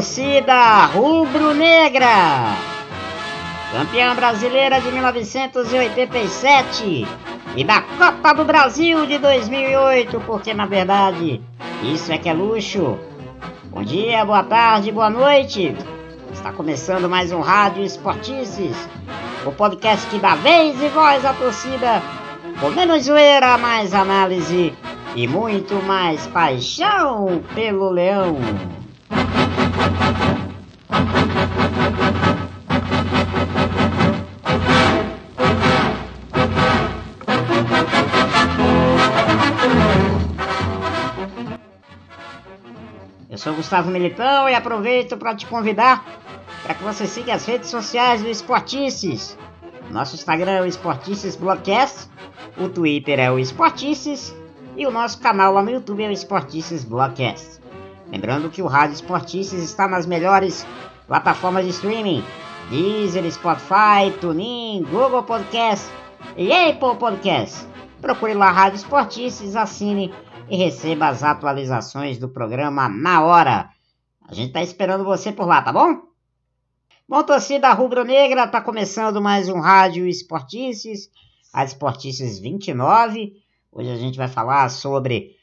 Torcida rubro-negra! Campeã brasileira de 1987 e da Copa do Brasil de 2008, porque na verdade isso é que é luxo. Bom dia, boa tarde, boa noite. Está começando mais um Rádio Esportices, o podcast que dá vez e voz à torcida, com menos zoeira, mais análise e muito mais paixão pelo leão. Eu sou Gustavo Militão e aproveito para te convidar para que você siga as redes sociais do Esportices. Nosso Instagram é o Esportices Blogcast, o Twitter é o Esportices e o nosso canal lá no YouTube é o Esportices Blogcast. Lembrando que o Rádio Esportices está nas melhores plataformas de streaming: Deezer, Spotify, TuneIn, Google Podcast e Apple Podcast. Procure lá Rádio Esportices, assine e receba as atualizações do programa na hora. A gente está esperando você por lá, tá bom? Bom, torcida rubro-negra, está começando mais um Rádio Esportices, Rádio Esportices 29. Hoje a gente vai falar sobre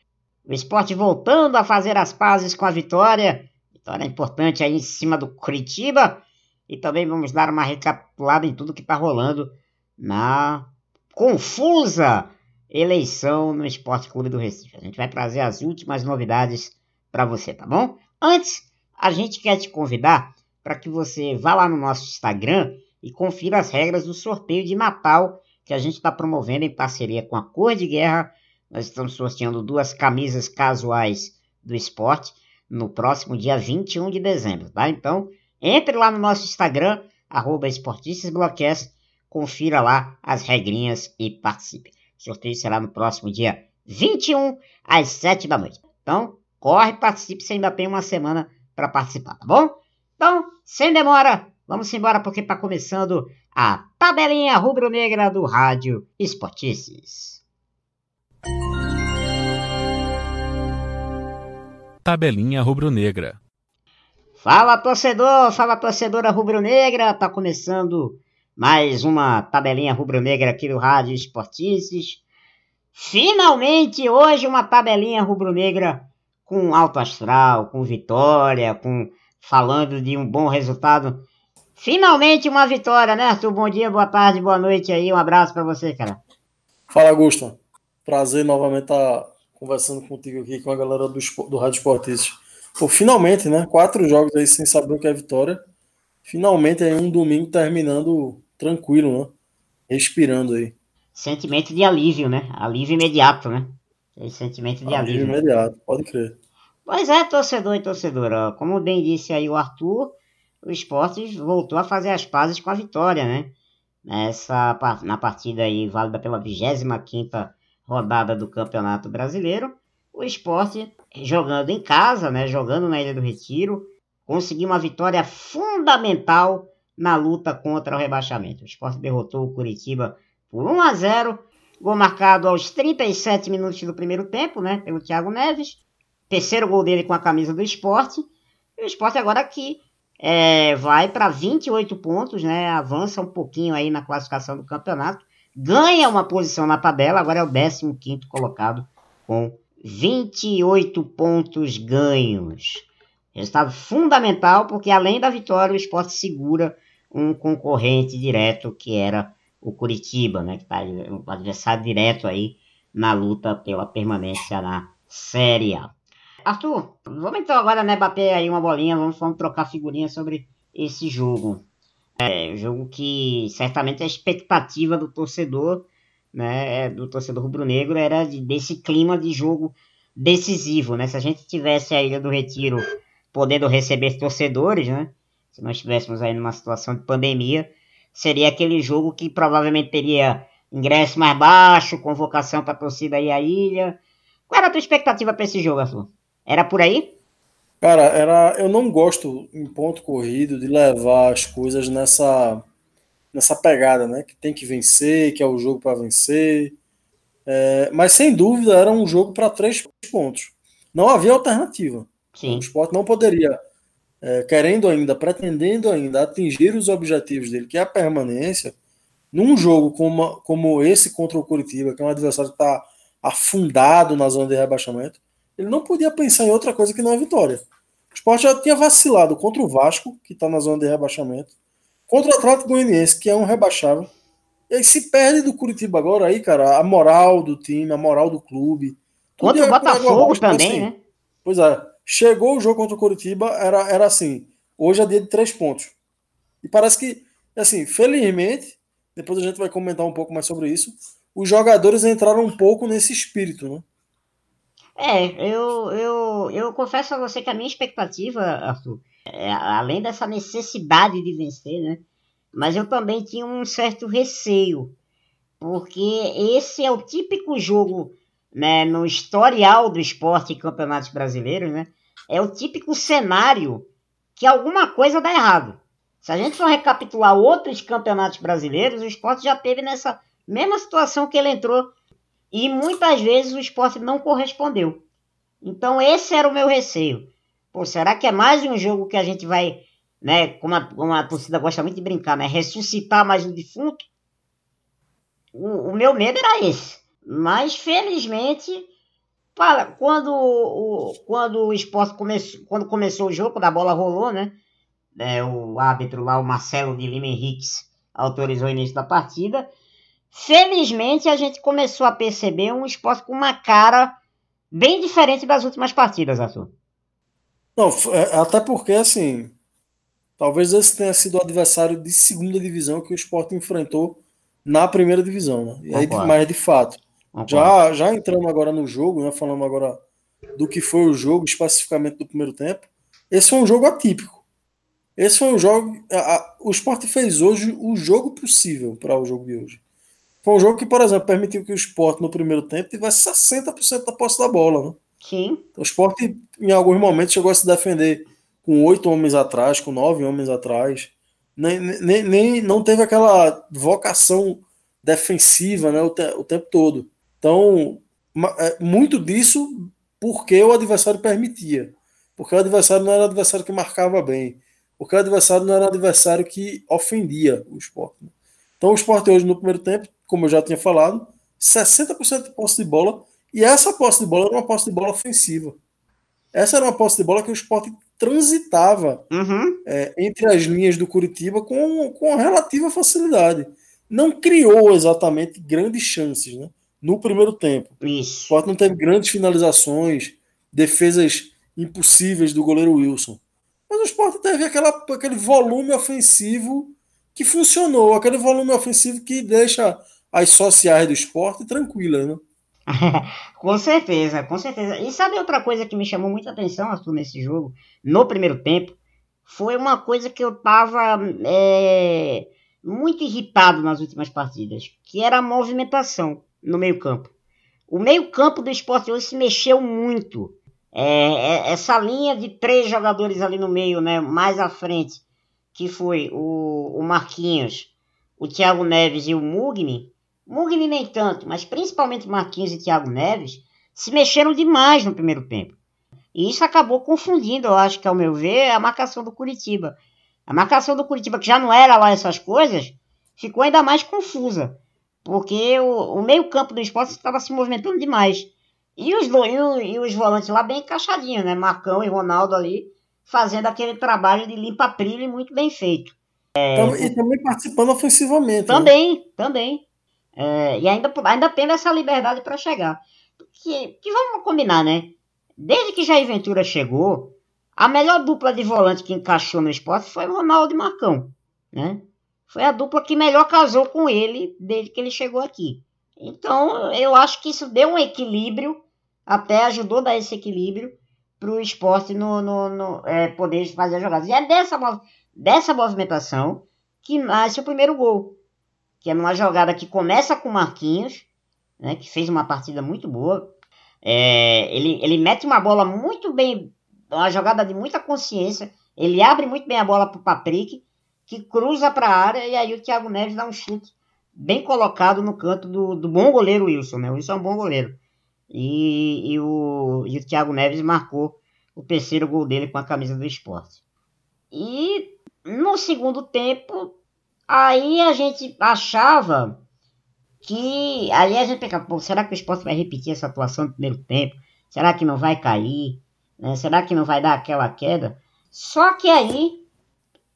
o esporte voltando a fazer as pazes com a vitória. Vitória importante aí em cima do Curitiba. E também vamos dar uma recapitulada em tudo que está rolando na confusa eleição no Esporte Clube do Recife. A gente vai trazer as últimas novidades para você, tá bom? Antes, a gente quer te convidar para que você vá lá no nosso Instagram e confira as regras do sorteio de Natal que a gente está promovendo em parceria com a Cor de Guerra nós estamos sorteando duas camisas casuais do esporte no próximo dia 21 de dezembro, tá? Então, entre lá no nosso Instagram, arroba confira lá as regrinhas e participe. O sorteio será no próximo dia 21, às 7 da noite. Então, corre, participe, você ainda tem uma semana para participar, tá bom? Então, sem demora, vamos embora porque está começando a tabelinha rubro-negra do Rádio Esportices. Tabelinha Rubro-Negra. Fala torcedor, fala torcedora rubro-negra, tá começando mais uma tabelinha rubro-negra aqui do Rádio Esportices. Finalmente hoje uma tabelinha rubro-negra com alto astral, com vitória, com falando de um bom resultado. Finalmente uma vitória, né, Arthur? Bom dia, boa tarde, boa noite aí. Um abraço para você, cara. Fala, Augusto. Prazer novamente estar tá conversando contigo aqui com a galera do, do Rádio Esportista. Pô, finalmente, né? Quatro jogos aí sem saber o que é vitória. Finalmente aí um domingo terminando tranquilo, né? Respirando aí. Sentimento de alívio, né? Alívio imediato, né? Esse sentimento de alívio. Alívio imediato, pode crer. Pois é, torcedor e torcedora. Como bem disse aí o Arthur, o esporte voltou a fazer as pazes com a vitória, né? Nessa, na partida aí válida pela 25 quinta rodada do Campeonato Brasileiro, o esporte jogando em casa, né, jogando na Ilha do Retiro, conseguiu uma vitória fundamental na luta contra o rebaixamento. O esporte derrotou o Curitiba por 1 a 0, gol marcado aos 37 minutos do primeiro tempo, né, pelo Thiago Neves. Terceiro gol dele com a camisa do esporte. E o esporte agora aqui é, vai para 28 pontos, né, avança um pouquinho aí na classificação do campeonato ganha uma posição na tabela, agora é o 15 colocado com 28 pontos ganhos. Resultado fundamental, porque além da vitória, o esporte segura um concorrente direto que era o Curitiba, né? Que está um adversário direto aí na luta pela permanência na Série A. Arthur, vamos então agora né, bater aí uma bolinha, vamos, vamos trocar figurinha sobre esse jogo. É um jogo que certamente a expectativa do torcedor, né, do torcedor rubro-negro era de, desse clima de jogo decisivo, né? Se a gente tivesse a Ilha do Retiro podendo receber torcedores, né? Se nós estivéssemos aí numa situação de pandemia, seria aquele jogo que provavelmente teria ingresso mais baixo, convocação para a torcida aí à ilha. Qual era a tua expectativa para esse jogo, Arthur? Era por aí? Cara, era, eu não gosto em ponto corrido de levar as coisas nessa nessa pegada, né? Que tem que vencer, que é o jogo para vencer. É, mas sem dúvida era um jogo para três pontos. Não havia alternativa. Sim. O esporte não poderia é, querendo ainda, pretendendo ainda atingir os objetivos dele, que é a permanência, num jogo como, como esse contra o Curitiba, que é um adversário que está afundado na zona de rebaixamento, ele não podia pensar em outra coisa que não a vitória. O Sport já tinha vacilado contra o Vasco, que está na zona de rebaixamento, contra o Atlético Goianiense, que é um rebaixável. E aí se perde do Curitiba agora aí, cara, a moral do time, a moral do clube. Contra o Botafogo também, assim, né? Pois é. Chegou o jogo contra o Curitiba, era, era assim, hoje é dia de três pontos. E parece que, assim, felizmente, depois a gente vai comentar um pouco mais sobre isso, os jogadores entraram um pouco nesse espírito, né? É, eu, eu, eu confesso a você que a minha expectativa, Arthur, é, além dessa necessidade de vencer, né? Mas eu também tinha um certo receio, porque esse é o típico jogo, né, no historial do esporte e campeonatos brasileiros, né? É o típico cenário que alguma coisa dá errado. Se a gente for recapitular outros campeonatos brasileiros, o esporte já teve nessa mesma situação que ele entrou e muitas vezes o esporte não correspondeu. Então esse era o meu receio. Pô, será que é mais um jogo que a gente vai, né, como a, como a torcida gosta muito de brincar, né, ressuscitar mais um defunto? O, o meu medo era esse. Mas felizmente, para, quando, o, quando o esporte começou, quando começou o jogo, quando a bola rolou, né, é, o árbitro lá, o Marcelo de Lima Henriques, autorizou o início da partida. Felizmente a gente começou a perceber um esporte com uma cara bem diferente das últimas partidas, Arthur. Não, é, até porque assim, talvez esse tenha sido o adversário de segunda divisão que o esporte enfrentou na primeira divisão, né? E aí, mas de fato, já, já entrando agora no jogo, né? Falando agora do que foi o jogo, especificamente do primeiro tempo, esse foi um jogo atípico. Esse foi um jogo. A, a, o esporte fez hoje o jogo possível para o jogo de hoje. Foi um jogo que, por exemplo, permitiu que o esporte no primeiro tempo tivesse 60% da posse da bola. Né? Sim. O esporte, em alguns momentos, chegou a se defender com oito homens atrás, com nove homens atrás. Nem, nem, nem não teve aquela vocação defensiva né, o, te, o tempo todo. Então, é, muito disso porque o adversário permitia. Porque o adversário não era o adversário que marcava bem. Porque o adversário não era o adversário que ofendia o esporte. Né? Então o esporte hoje no primeiro tempo como eu já tinha falado, 60% de posse de bola, e essa posse de bola era uma posse de bola ofensiva. Essa era uma posse de bola que o esporte transitava uhum. é, entre as linhas do Curitiba com, com relativa facilidade. Não criou exatamente grandes chances né, no primeiro tempo. Isso. O esporte não teve grandes finalizações, defesas impossíveis do goleiro Wilson. Mas o esporte teve aquela, aquele volume ofensivo que funcionou, aquele volume ofensivo que deixa as sociais do esporte tranquilas, né? com certeza, com certeza. E sabe outra coisa que me chamou muita atenção, Arthur, nesse jogo, no primeiro tempo? Foi uma coisa que eu tava é, muito irritado nas últimas partidas, que era a movimentação no meio campo. O meio campo do esporte hoje se mexeu muito. É, é, essa linha de três jogadores ali no meio, né, mais à frente, que foi o, o Marquinhos, o Thiago Neves e o Mugni, Mugni nem tanto, mas principalmente Marquinhos e Thiago Neves, se mexeram demais no primeiro tempo. E isso acabou confundindo, eu acho que ao meu ver, a marcação do Curitiba. A marcação do Curitiba, que já não era lá essas coisas, ficou ainda mais confusa. Porque o, o meio-campo do esporte estava se movimentando demais. E os, e, e os volantes lá bem encaixadinhos, né? Marcão e Ronaldo ali, fazendo aquele trabalho de limpa-prilha muito bem feito. É, e também participando ofensivamente. Também, né? também. É, e ainda, ainda tendo essa liberdade para chegar. Que, que vamos combinar, né? Desde que Jair Ventura chegou, a melhor dupla de volante que encaixou no esporte foi Ronaldo e Marcão. Né? Foi a dupla que melhor casou com ele desde que ele chegou aqui. Então, eu acho que isso deu um equilíbrio, até ajudou a dar esse equilíbrio para o esporte no, no, no é, poder fazer jogadas. E é dessa, dessa movimentação que nasce o primeiro gol que é numa jogada que começa com Marquinhos, né, que fez uma partida muito boa. É, ele, ele mete uma bola muito bem, uma jogada de muita consciência. Ele abre muito bem a bola para o Patrick, que cruza para a área, e aí o Thiago Neves dá um chute bem colocado no canto do, do bom goleiro Wilson. Né? O Wilson é um bom goleiro. E, e, o, e o Thiago Neves marcou o terceiro gol dele com a camisa do esporte. E no segundo tempo, aí a gente achava que. Aí a gente pensava, pô, será que o esporte vai repetir essa atuação no primeiro tempo? Será que não vai cair? Né? Será que não vai dar aquela queda? Só que aí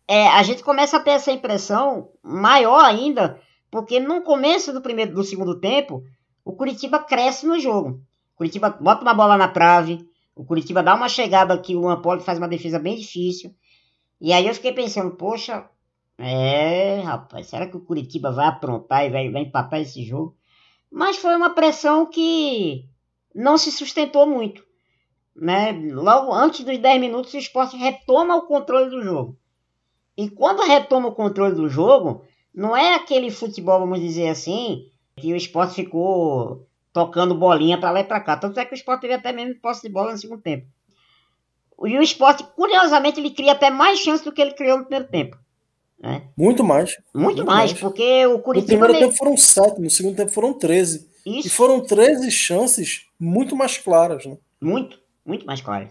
é, a gente começa a ter essa impressão maior ainda, porque no começo do primeiro do segundo tempo, o Curitiba cresce no jogo. O Curitiba bota uma bola na trave, o Curitiba dá uma chegada aqui, o Luan Poli faz uma defesa bem difícil. E aí eu fiquei pensando, poxa, é, rapaz, será que o Curitiba vai aprontar e vai, vai empatar esse jogo? Mas foi uma pressão que não se sustentou muito. Né? Logo antes dos 10 minutos, o esporte retoma o controle do jogo. E quando retoma o controle do jogo, não é aquele futebol, vamos dizer assim, que o esporte ficou tocando bolinha para lá e para cá. Tanto é que o esporte teve até mesmo posse de bola no segundo tempo. E o esporte, curiosamente, ele cria até mais chances do que ele criou no primeiro tempo. Né? Muito mais. Muito, Muito mais, mais, porque o Curitiba. No primeiro tempo foram 7, no segundo tempo foram 13. Isso. E foram 13 chances muito mais claras. Né? Muito, muito mais claras.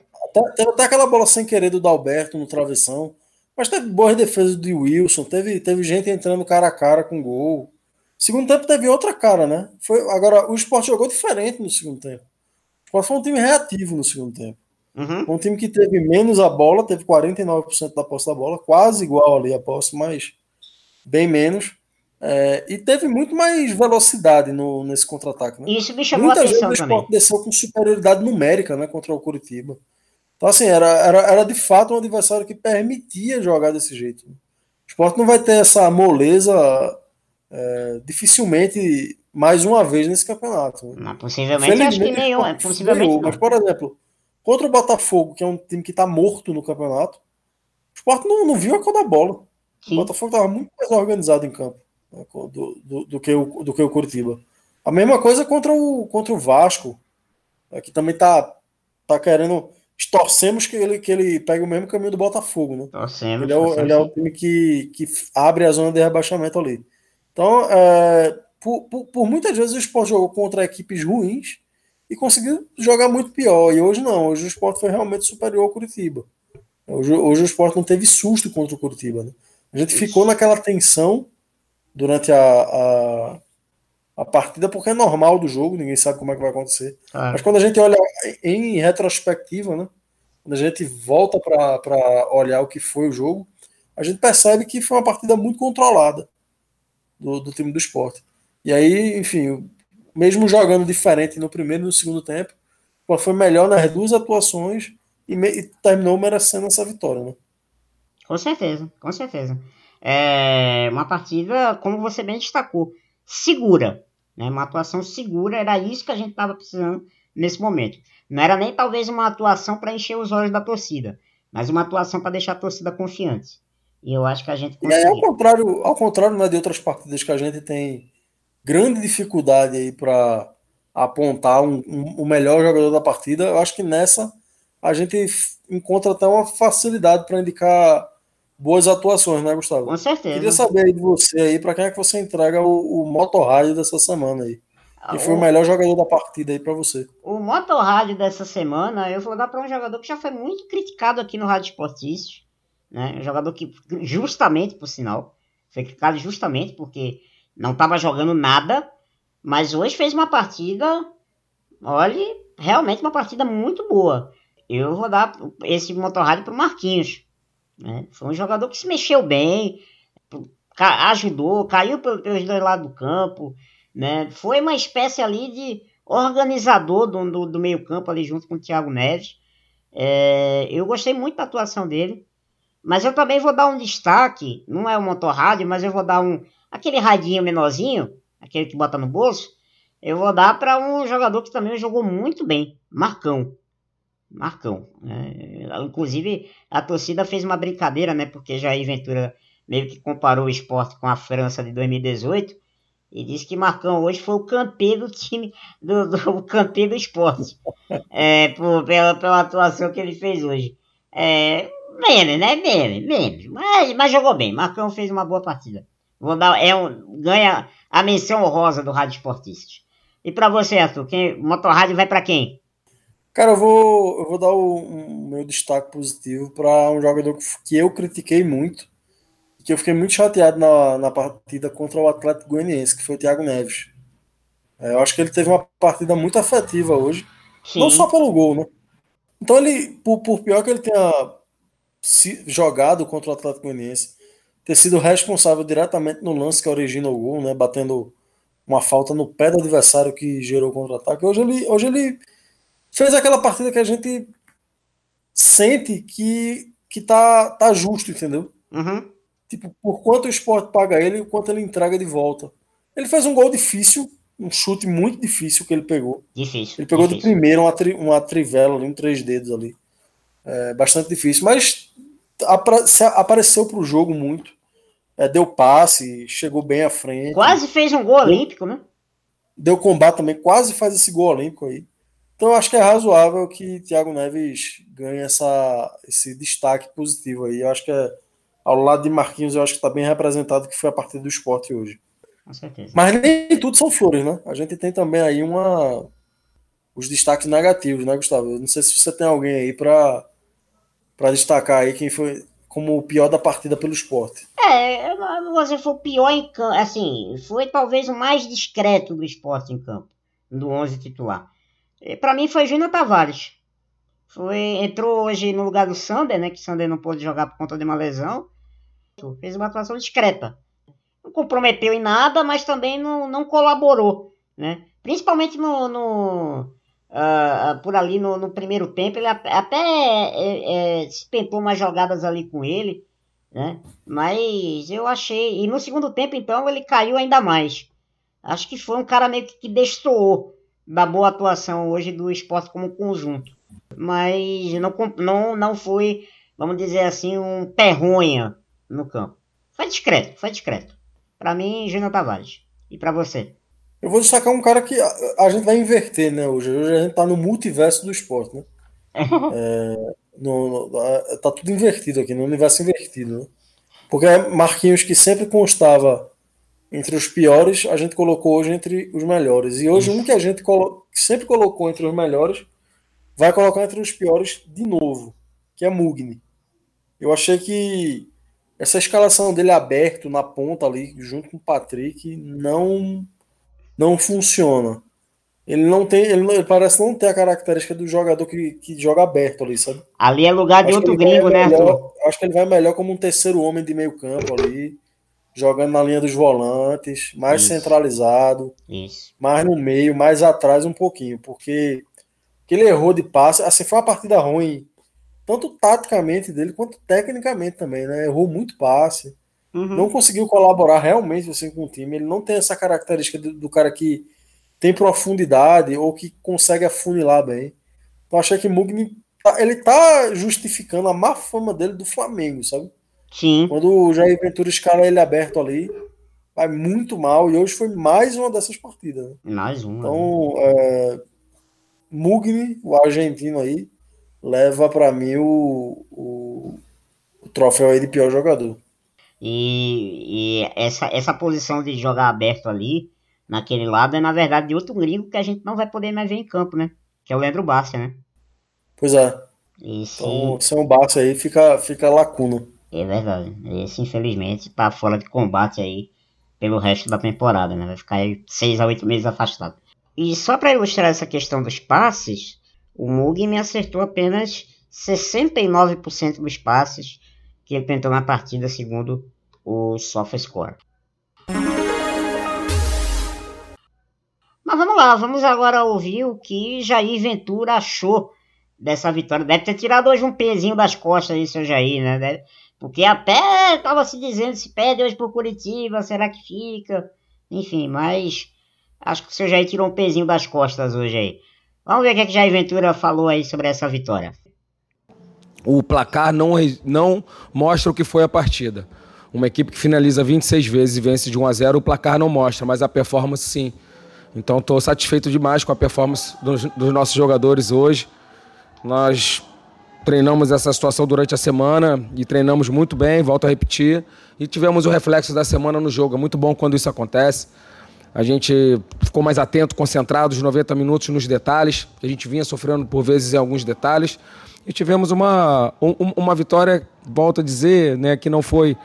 Teve até aquela bola sem querer do Dalberto no travessão. Mas teve boas defesas do Wilson, teve, teve gente entrando cara a cara com gol. Segundo tempo teve outra cara, né? Foi, agora, o esporte jogou diferente no segundo tempo. O esporte foi um time reativo no segundo tempo. Uhum. Um time que teve menos a bola, teve 49% da posse da bola, quase igual ali a posse, mas bem menos. É, e teve muito mais velocidade no, nesse contra-ataque. Né? Isso me chamou Muitas a atenção vezes o esporte também. desceu com superioridade numérica né, contra o Curitiba. Então, assim, era, era, era de fato um adversário que permitia jogar desse jeito. O esporte não vai ter essa moleza é, dificilmente mais uma vez nesse campeonato. Não, possivelmente acho que nenhum. É, possivelmente mas, por exemplo, contra o Botafogo, que é um time que está morto no campeonato, o esporte não, não viu a cor da bola. Sim. O Botafogo estava muito mais organizado em campo né, do, do, do, que o, do que o Curitiba. A mesma coisa contra o, contra o Vasco, né, que também está tá querendo torcemos que ele, que ele pegue o mesmo caminho do Botafogo, né? Torcemos, ele, é o, ele é o time que, que abre a zona de rebaixamento ali. Então, é, por, por, por, muitas vezes o Sport jogou contra equipes ruins e conseguiu jogar muito pior. E hoje não, hoje o Sport foi realmente superior ao Curitiba. Hoje, hoje o Sport não teve susto contra o Curitiba. Né? A gente ficou naquela tensão durante a, a a partida, porque é normal do jogo, ninguém sabe como é que vai acontecer. Ah. Mas quando a gente olha em retrospectiva, né? Quando a gente volta para olhar o que foi o jogo, a gente percebe que foi uma partida muito controlada do, do time do esporte. E aí, enfim, mesmo jogando diferente no primeiro e no segundo tempo, foi melhor nas duas atuações e, me, e terminou merecendo essa vitória, né? Com certeza, com certeza. É uma partida, como você bem destacou, segura. Né? Uma atuação segura, era isso que a gente estava precisando nesse momento. Não era nem talvez uma atuação para encher os olhos da torcida, mas uma atuação para deixar a torcida confiante. E eu acho que a gente conseguiu. Aí, ao contrário, ao contrário né, de outras partidas que a gente tem grande dificuldade aí para apontar um, um, o melhor jogador da partida, eu acho que nessa a gente encontra até uma facilidade para indicar boas atuações, né, Gustavo? Com certeza. Queria saber aí de você aí, para quem é que você entrega o, o motorrádio dessa semana aí. Que foi o melhor jogador da partida aí para você. O motorrádio dessa semana, eu vou dar para um jogador que já foi muito criticado aqui no Rádio Esportistas, né? Um jogador que, justamente, por sinal, foi criticado justamente porque não estava jogando nada, mas hoje fez uma partida, olhe, realmente uma partida muito boa. Eu vou dar esse motorrádio para o Marquinhos. Né? Foi um jogador que se mexeu bem, ajudou, caiu pelos dois lados do campo. Né? Foi uma espécie ali de organizador do, do, do meio campo ali junto com o Thiago Neves. É, eu gostei muito da atuação dele. Mas eu também vou dar um destaque, não é um motorrádio, mas eu vou dar um aquele radinho menorzinho, aquele que bota no bolso, eu vou dar para um jogador que também jogou muito bem, Marcão. Marcão. É, inclusive, a torcida fez uma brincadeira, né? Porque Jair Ventura meio que comparou o esporte com a França de 2018 e disse que Marcão hoje foi o campeão do time, do, do campeão do esporte, é, por, pela, pela atuação que ele fez hoje. É, meme, né? Meme, meme. Mas, mas jogou bem. Marcão fez uma boa partida. Vou dar, é um, ganha a menção honrosa do Rádio Esportista. E para você, Arthur, quem, Motorrádio vai para quem? Cara, eu vou, eu vou dar o um, meu destaque positivo para um jogador que eu critiquei muito, que eu fiquei muito chateado na, na partida contra o Atlético Goianiense, que foi o Thiago Neves. É, eu acho que ele teve uma partida muito afetiva hoje, Sim. não só pelo gol, né? Então ele, por, por pior que ele tenha se, jogado contra o Atlético Goianiense, ter sido responsável diretamente no lance que origina o gol, né? Batendo uma falta no pé do adversário que gerou o contra-ataque. Hoje ele, hoje ele fez aquela partida que a gente sente que, que tá, tá justo, entendeu? Uhum. Tipo, por quanto o esporte paga ele e o quanto ele entrega de volta. Ele fez um gol difícil, um chute muito difícil que ele pegou. Difícil. Ele pegou difícil. de primeiro uma, tri, uma trivela ali, um três dedos ali. É, bastante difícil. Mas apareceu para o jogo muito. É, deu passe, chegou bem à frente. Quase fez um gol olímpico, né? Deu combate também, quase faz esse gol olímpico aí. Então eu acho que é razoável que Thiago Neves ganhe essa, esse destaque positivo aí. Eu acho que é, ao lado de Marquinhos, eu acho que está bem representado que foi a partida do esporte hoje. Com certeza. Mas nem tudo são flores, né? A gente tem também aí uma os destaques negativos, né, Gustavo? Eu não sei se você tem alguém aí para para destacar aí quem foi como o pior da partida pelo esporte. É, você foi o pior em campo, assim, foi talvez o mais discreto do esporte em campo, do 11 titular. Para mim foi Júnior Tavares. Foi, entrou hoje no lugar do Sander, né? Que Sander não pôde jogar por conta de uma lesão. Fez uma atuação discreta. Não comprometeu em nada, mas também não, não colaborou, né? Principalmente no, no uh, por ali no, no, primeiro tempo, ele até é, é, tentou umas jogadas ali com ele, né? Mas eu achei. E no segundo tempo, então, ele caiu ainda mais. Acho que foi um cara meio que, que destoou da boa atuação hoje do esporte como conjunto. Mas não, não, não foi, vamos dizer assim, um terronha no campo. Foi discreto, foi discreto. Para mim, Júnior Tavares. E para você? Eu vou destacar um cara que a, a, gente vai inverter, né? Hoje, hoje a gente tá no multiverso do esporte, né? é, no, no, tá tudo invertido aqui, no universo invertido, né? Porque Marquinhos, que sempre constava entre os piores, a gente colocou hoje entre os melhores. E hoje, um que a gente colo sempre colocou entre os melhores, vai colocar entre os piores de novo, que é Mugni. Eu achei que essa escalação dele aberto na ponta ali, junto com o Patrick, não não funciona. Ele não tem, ele, ele, parece não ter a característica do jogador que, que joga aberto ali, sabe? Ali é lugar de acho outro gringo, né, melhor, Acho que ele vai melhor como um terceiro homem de meio campo ali jogando na linha dos volantes, mais Isso. centralizado, Isso. mais no meio, mais atrás um pouquinho, porque ele errou de passe, assim, foi uma partida ruim, tanto taticamente dele quanto tecnicamente também, né? Errou muito passe, uhum. não conseguiu colaborar realmente assim, com o time, ele não tem essa característica do, do cara que tem profundidade ou que consegue afunilar bem. Então achei que Mugni tá, ele tá justificando a má fama dele do Flamengo, sabe? Sim. Quando o Jair Ventura escala ele aberto ali, vai muito mal. E hoje foi mais uma dessas partidas. Né? Mais uma. Então, né? é, Mugni, o argentino aí, leva para mim o, o, o, troféu aí de pior jogador. E, e, essa, essa posição de jogar aberto ali, naquele lado, é na verdade de outro gringo que a gente não vai poder mais ver em campo, né? Que é o Leandro Bassi, né? Pois é. Esse... Então, se é um Bassi aí, fica, fica lacuna. É verdade. Esse, infelizmente, tá fora de combate aí pelo resto da temporada, né? Vai ficar aí seis a oito meses afastado. E só para ilustrar essa questão dos passes, o Mug me acertou apenas 69% dos passes que ele tentou na partida, segundo o SofaScore. Mas vamos lá, vamos agora ouvir o que Jair Ventura achou dessa vitória. Deve ter tirado hoje um pezinho das costas aí, seu Jair, né? Deve porque até estava se dizendo se perde hoje por Curitiba, será que fica? Enfim, mas acho que o seu Jair tirou um pezinho das costas hoje aí. Vamos ver o que, é que Jair Ventura falou aí sobre essa vitória. O placar não, não mostra o que foi a partida. Uma equipe que finaliza 26 vezes e vence de 1 a 0, o placar não mostra, mas a performance sim. Então estou satisfeito demais com a performance dos, dos nossos jogadores hoje. Nós treinamos essa situação durante a semana e treinamos muito bem, volto a repetir. E tivemos o reflexo da semana no jogo. É muito bom quando isso acontece. A gente ficou mais atento, concentrado os 90 minutos nos detalhes, a gente vinha sofrendo por vezes em alguns detalhes. E tivemos uma, um, uma vitória, volto a dizer, né, que não foi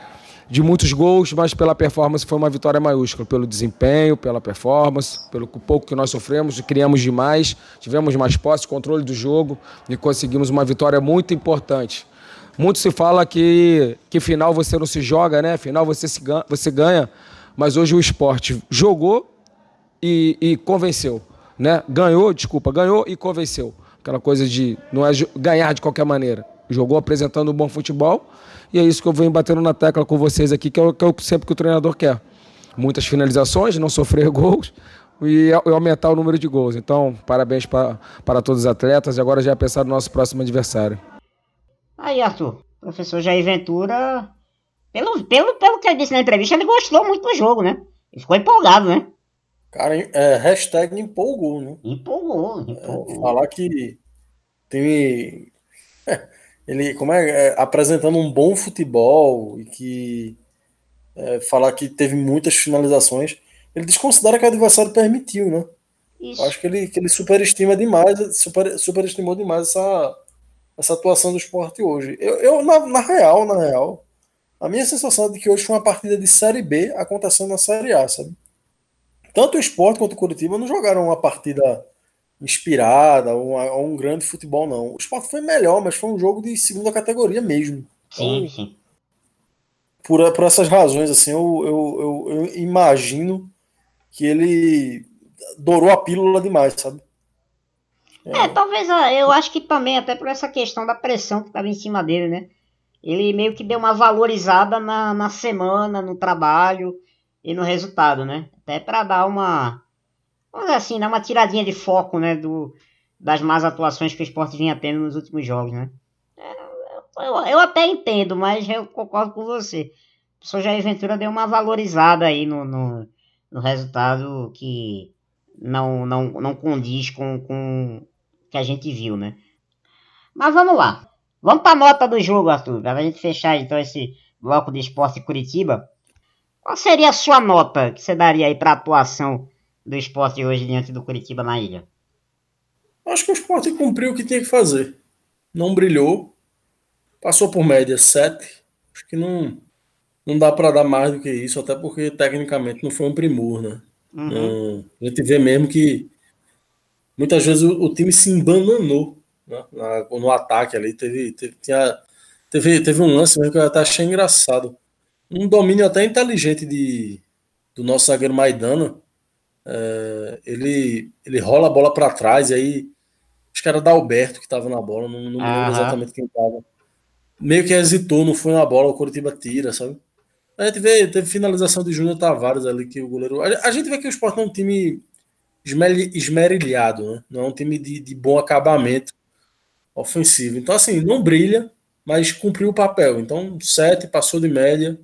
de muitos gols, mas pela performance foi uma vitória maiúscula, pelo desempenho, pela performance, pelo pouco que nós sofremos, criamos demais, tivemos mais posse, controle do jogo e conseguimos uma vitória muito importante. Muito se fala que, que final você não se joga, né? Final você, se ganha, você ganha, mas hoje o esporte jogou e, e convenceu, né? Ganhou, desculpa, ganhou e convenceu. Aquela coisa de não é ganhar de qualquer maneira. Jogou apresentando um bom futebol e é isso que eu venho batendo na tecla com vocês aqui, que é o que eu, sempre que o treinador quer. Muitas finalizações, não sofrer gols e aumentar o número de gols. Então, parabéns para, para todos os atletas e agora já é pensar no nosso próximo adversário. Aí, Arthur, professor Jair Ventura, pelo, pelo, pelo que ele disse na entrevista, ele gostou muito do jogo, né? Ele ficou empolgado, né? Cara, é, hashtag empolgou, né? Empolgou, empolgou. É, falar que tem ele como é, é, apresentando um bom futebol e que é, falar que teve muitas finalizações, ele desconsidera que o adversário permitiu, né? Isso. Acho que ele, que ele superestima demais, super, superestimou demais essa, essa atuação do esporte hoje. Eu, eu na, na, real, na real, a minha sensação é de que hoje foi uma partida de Série B acontecendo na Série A, sabe? Tanto o esporte quanto o Curitiba não jogaram uma partida inspirada, um, um grande futebol, não. O esporte foi melhor, mas foi um jogo de segunda categoria mesmo. Sim, então, sim. Por, por essas razões, assim, eu, eu, eu, eu imagino que ele dourou a pílula demais, sabe? É, é, talvez eu acho que também, até por essa questão da pressão que estava em cima dele, né? Ele meio que deu uma valorizada na, na semana, no trabalho e no resultado, né? Até para dar uma vamos dizer assim, dá uma tiradinha de foco, né, do, das más atuações que o esporte vinha tendo nos últimos jogos, né. É, eu, eu até entendo, mas eu concordo com você. O professor Jair Ventura deu uma valorizada aí no, no, no resultado que não, não, não condiz com, com o que a gente viu, né. Mas vamos lá. Vamos para a nota do jogo, Arthur, para a gente fechar então esse bloco de esporte Curitiba. Qual seria a sua nota que você daria aí para a atuação do esporte hoje diante do Curitiba na ilha? Acho que o esporte cumpriu o que tinha que fazer. Não brilhou. Passou por média 7. Acho que não, não dá para dar mais do que isso, até porque tecnicamente não foi um primor, né? Uhum. Não, a gente vê mesmo que muitas vezes o, o time se embananou né? Na, no ataque ali. Teve, teve, tinha, teve, teve um lance mesmo que eu até achei engraçado. Um domínio até inteligente de, do nosso zagueiro Maidana é, ele, ele rola a bola para trás, e aí acho que era da Alberto que estava na bola, não, não lembro exatamente quem estava. Meio que hesitou, não foi na bola, o Coritiba tira, sabe? A gente vê, teve finalização de Júnior Tavares ali, que o goleiro. A, a, gente vê que o Sport é um time esmerilhado, né? Não é um time de, de bom acabamento ofensivo. Então, assim, não brilha, mas cumpriu o papel. Então, sete passou de média,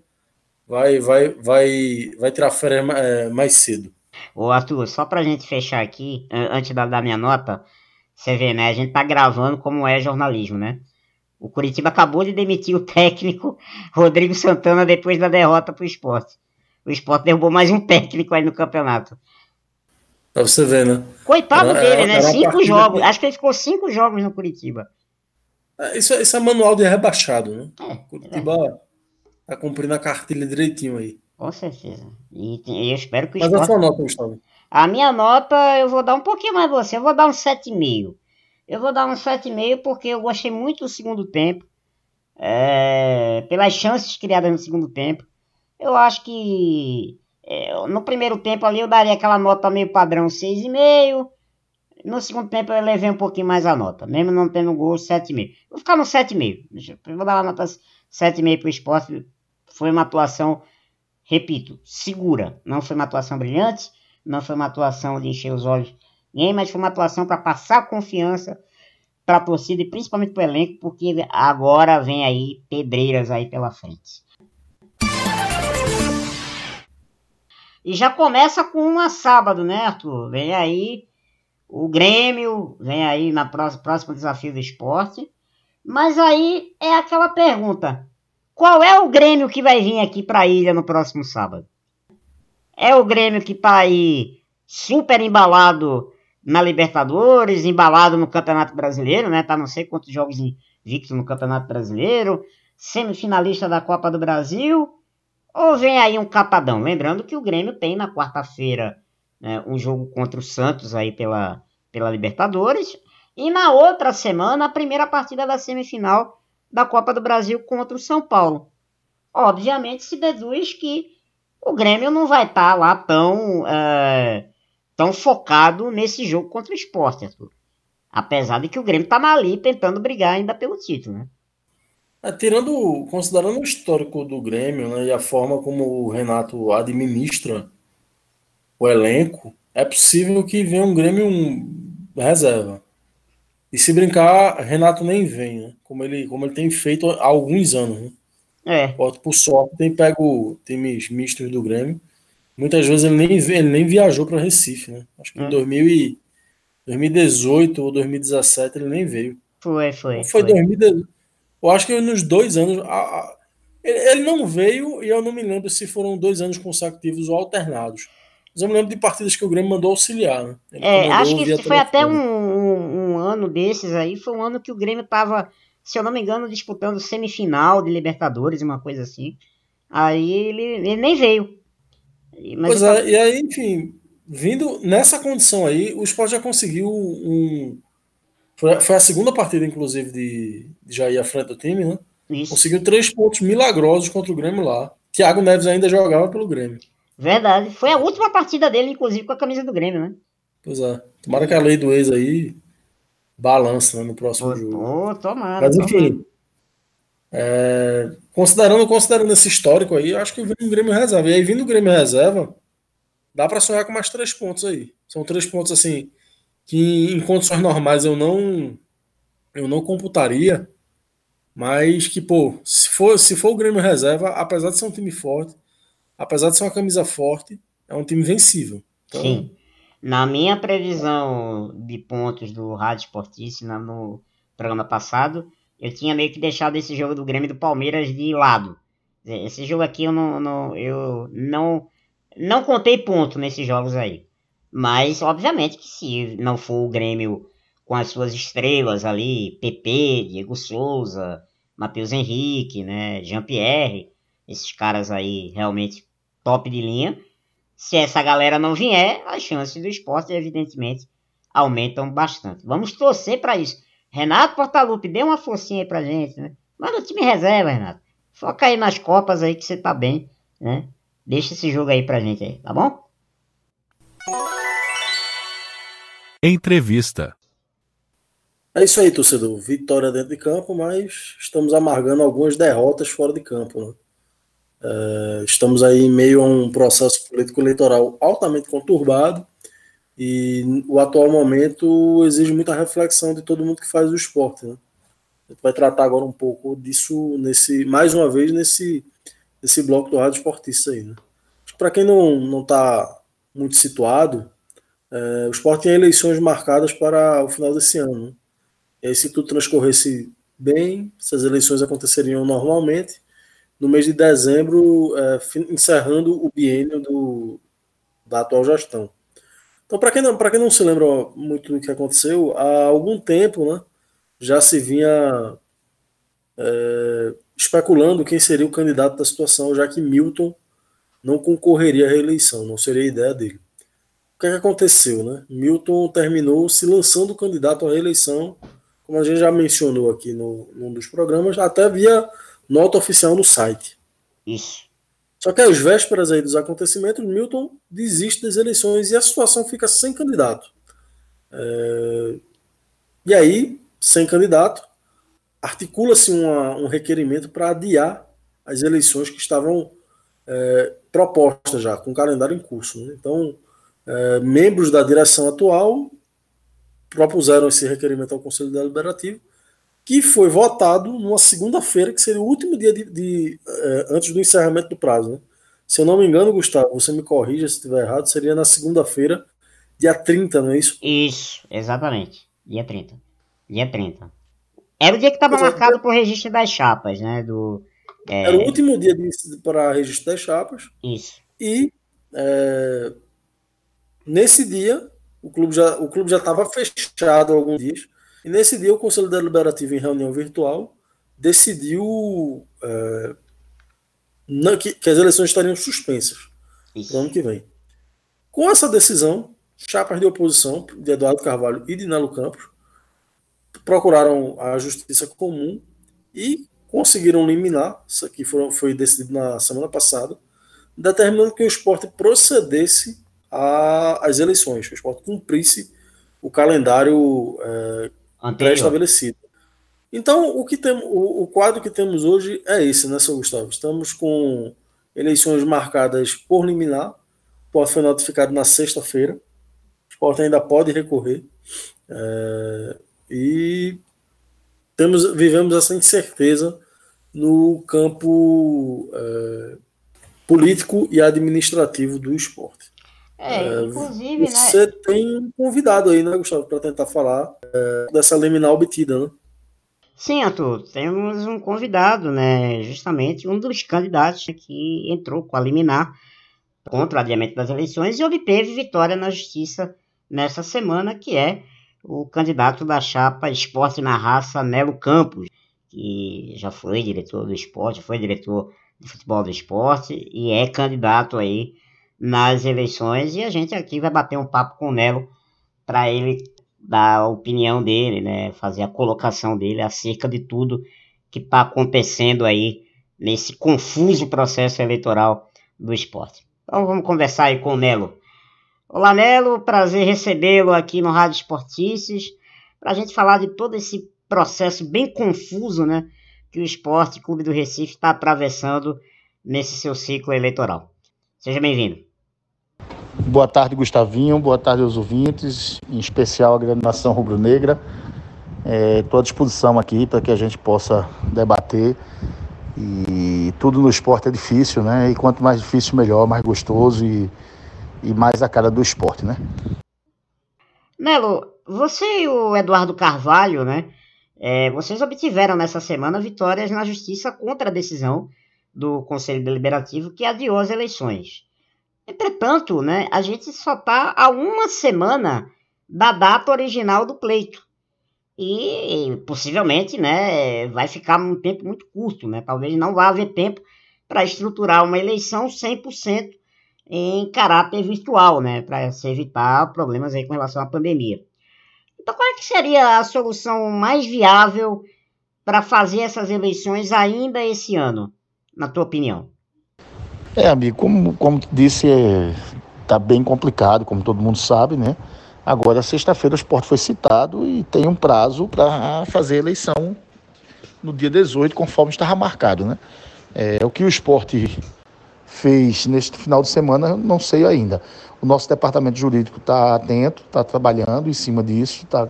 vai, vai, vai, vai tirar férias é, mais cedo. Ô Arthur, só pra gente fechar aqui, antes da, da minha nota, você vê, né? A gente tá gravando como é jornalismo, né? O Curitiba acabou de demitir o técnico Rodrigo Santana depois da derrota pro esporte. O esporte derrubou mais um técnico aí no campeonato. Pra você ver, né? Coitado era, dele, né? Cinco jogos. Acho que ele ficou cinco jogos no Curitiba. É, isso, isso é manual de rebaixado, né? É, Curitiba é. Tá cumprindo a cartilha direitinho aí. Com certeza. E, e eu espero que o Mas esporte... a sua nota, Gustavo? A minha nota, eu vou dar um pouquinho mais você. Eu vou dar um 7,5. Eu vou dar um 7,5 porque eu gostei muito do segundo tempo. É, pelas chances criadas no segundo tempo. Eu acho que é, no primeiro tempo ali eu daria aquela nota meio padrão 6,5. No segundo tempo eu levei um pouquinho mais a nota. Mesmo não tendo gol, 7,5. Vou ficar no 7,5. Vou dar uma nota 7,5 para o esporte. Foi uma atuação Repito, segura. Não foi uma atuação brilhante, não foi uma atuação de encher os olhos ninguém, mas foi uma atuação para passar confiança para a torcida e principalmente para o elenco, porque agora vem aí pedreiras aí pela frente. E já começa com uma sábado, né, Arthur? Vem aí o Grêmio, vem aí na próxima, próximo desafio do esporte. Mas aí é aquela pergunta: qual é o Grêmio que vai vir aqui para a ilha no próximo sábado? É o Grêmio que tá aí super embalado na Libertadores, embalado no Campeonato Brasileiro, né? Tá não sei quantos jogos invictos no Campeonato Brasileiro, semifinalista da Copa do Brasil, ou vem aí um capadão? Lembrando que o Grêmio tem na quarta-feira né, um jogo contra o Santos aí pela, pela Libertadores, e na outra semana a primeira partida da semifinal da Copa do Brasil contra o São Paulo. Obviamente se deduz que o Grêmio não vai estar tá lá tão, é, tão focado nesse jogo contra o Sport. Apesar de que o Grêmio tá ali tentando brigar ainda pelo título, né? É, tirando, considerando o histórico do Grêmio né, e a forma como o Renato administra o elenco, é possível que venha um Grêmio um reserva. E se brincar, Renato nem vem, né? Como ele, como ele tem feito há alguns anos. Né? É. Por sorte, tem pego times mistos do Grêmio. Muitas vezes ele nem, ele nem viajou para Recife, né? Acho que em 2000 é. e, 2018 ou 2017 ele nem veio. Foi, foi. Ou foi, foi. 2018. Eu acho que nos dois anos. A, a, ele não veio e eu não me lembro se foram dois anos consecutivos ou alternados. Mas eu me lembro de partidas que o Grêmio mandou auxiliar. Né? É, acho que foi até um, um, um, ano desses aí. Foi um ano que o Grêmio tava, se eu não me engano, disputando semifinal de Libertadores, uma coisa assim. Aí ele, ele nem veio. Mas pois é, e aí, enfim, vindo nessa condição aí, o Sport já conseguiu um. Foi, foi a segunda partida, inclusive, de, de Jair à frente do time, né? Isso. Conseguiu três pontos milagrosos contra o Grêmio lá. Thiago Neves ainda jogava pelo Grêmio. Verdade. Foi a última partida dele, inclusive, com a camisa do Grêmio, né? Pois é. Tomara que a lei do ex aí balance né, no próximo pô, jogo. Pô, tomara. Mas enfim. É, considerando, considerando esse histórico aí, eu acho que o Grêmio reserva. E aí, vindo o Grêmio reserva, dá para sonhar com mais três pontos aí. São três pontos assim que em condições normais eu não eu não computaria, mas que pô, se for se for o Grêmio reserva, apesar de ser um time forte, apesar de ser uma camisa forte, é um time vencível. Então, Sim. Na minha previsão de pontos do Rádio Esportíssima no programa passado, eu tinha meio que deixado esse jogo do Grêmio do Palmeiras de lado. Esse jogo aqui eu não, não eu não não contei ponto nesses jogos aí. Mas, obviamente, que se não for o Grêmio com as suas estrelas ali, PP, Diego Souza, Matheus Henrique, né, Jean-Pierre, esses caras aí realmente top de linha. Se essa galera não vier, as chances do esporte, evidentemente, aumentam bastante. Vamos torcer para isso. Renato Portaluppi, dê uma forcinha aí pra gente, né? Manda o time reserva, Renato. Foca aí nas Copas aí que você tá bem, né? Deixa esse jogo aí pra gente aí, tá bom? Entrevista. É isso aí, torcedor. Vitória dentro de campo, mas estamos amargando algumas derrotas fora de campo. Né? É, estamos aí em meio a um processo político-eleitoral altamente conturbado e o atual momento exige muita reflexão de todo mundo que faz o esporte. Né? A gente vai tratar agora um pouco disso nesse, mais uma vez nesse esse bloco do Rádio Esportista aí. Né? Para quem não está muito situado, é, o esporte tem eleições marcadas para o final desse ano. Né? E aí, se tudo transcorresse bem, essas eleições aconteceriam normalmente no mês de dezembro, é, encerrando o biênio do, da atual gestão. Então, para quem, não, quem não se lembra muito do que aconteceu, há algum tempo né, já se vinha é, especulando quem seria o candidato da situação, já que Milton não concorreria à reeleição, não seria a ideia dele. O que, é que aconteceu? Né? Milton terminou se lançando candidato à reeleição, como a gente já mencionou aqui no, num dos programas, até via nota oficial no site. Isso. Só que às vésperas aí dos acontecimentos, Milton desiste das eleições e a situação fica sem candidato. É... E aí, sem candidato, articula-se um requerimento para adiar as eleições que estavam é, propostas já, com calendário em curso. Né? Então, é, membros da direção atual propuseram esse requerimento ao Conselho Deliberativo, que foi votado numa segunda-feira, que seria o último dia de, de é, antes do encerramento do prazo. Né? Se eu não me engano, Gustavo, você me corrija se estiver errado, seria na segunda-feira, dia 30, não é isso? Isso, exatamente. Dia 30. Dia 30. Era o dia que estava marcado para o registro das chapas, né? Do, é... Era o último dia para registro das chapas. Isso. E É, nesse dia, o clube já o clube já estava fechado alguns dias, e nesse dia o Conselho Deliberativo, em reunião virtual, decidiu é, não, que, que, as eleições estariam suspensas no ano que vem. Com essa decisão, chapas de oposição de Eduardo Carvalho e de Nelo Campos procuraram a justiça comum e conseguiram eliminar, isso aqui foi, foi decidido na semana passada, determinando que o esporte procedesse às eleições, que o esporte cumprisse o calendário é, pré-estabelecido. Então, o, que tem, o, o, quadro que temos hoje é esse, né, Sr. Gustavo? Estamos com eleições marcadas por liminar, o esporte foi notificado na sexta-feira, o esporte ainda pode recorrer, é, e temos, vivemos essa incerteza no campo é, político e administrativo do esporte. É, é inclusive, você né? tem um convidado aí, né, Gustavo, para tentar falar dessa liminar obtida, né? Sim, Arthur, temos um convidado, né? Justamente um dos candidatos que entrou com a liminar contra o adiamento das eleições e obteve vitória na justiça nessa semana, que é o candidato da chapa Esporte na Raça, Nelo Campos, que já foi diretor do esporte, foi diretor de futebol do esporte e é candidato aí nas eleições. E a gente aqui vai bater um papo com o Nelo para ele dar a opinião dele, né, fazer a colocação dele acerca de tudo que está acontecendo aí nesse confuso processo eleitoral do esporte. Então vamos conversar aí com o Nelo. Olá, Nelo, prazer recebê-lo aqui no Rádio Esportices, para a gente falar de todo esse processo bem confuso, né, que o Esporte Clube do Recife está atravessando nesse seu ciclo eleitoral. Seja bem-vindo. Boa tarde, Gustavinho. Boa tarde aos ouvintes, em especial a grande nação rubro-negra. Estou é, à disposição aqui para que a gente possa debater. E tudo no esporte é difícil, né? E quanto mais difícil, melhor, mais gostoso e e mais a cara do esporte, né? Melo, você e o Eduardo Carvalho, né? É, vocês obtiveram nessa semana vitórias na justiça contra a decisão do Conselho Deliberativo que adiou as eleições. Entretanto, né, a gente só está a uma semana da data original do pleito. E possivelmente né, vai ficar um tempo muito curto, né? talvez não vá haver tempo para estruturar uma eleição 100% em caráter virtual, né, para se evitar problemas aí com relação à pandemia. Então, qual é que seria a solução mais viável para fazer essas eleições ainda esse ano, na tua opinião? É, amigo, como, como disse, está é, bem complicado, como todo mundo sabe, né? Agora, sexta-feira, o esporte foi citado e tem um prazo para fazer a eleição no dia 18, conforme estava marcado, né? É, o que o esporte fez neste final de semana, não sei ainda. O nosso departamento jurídico está atento, está trabalhando em cima disso, está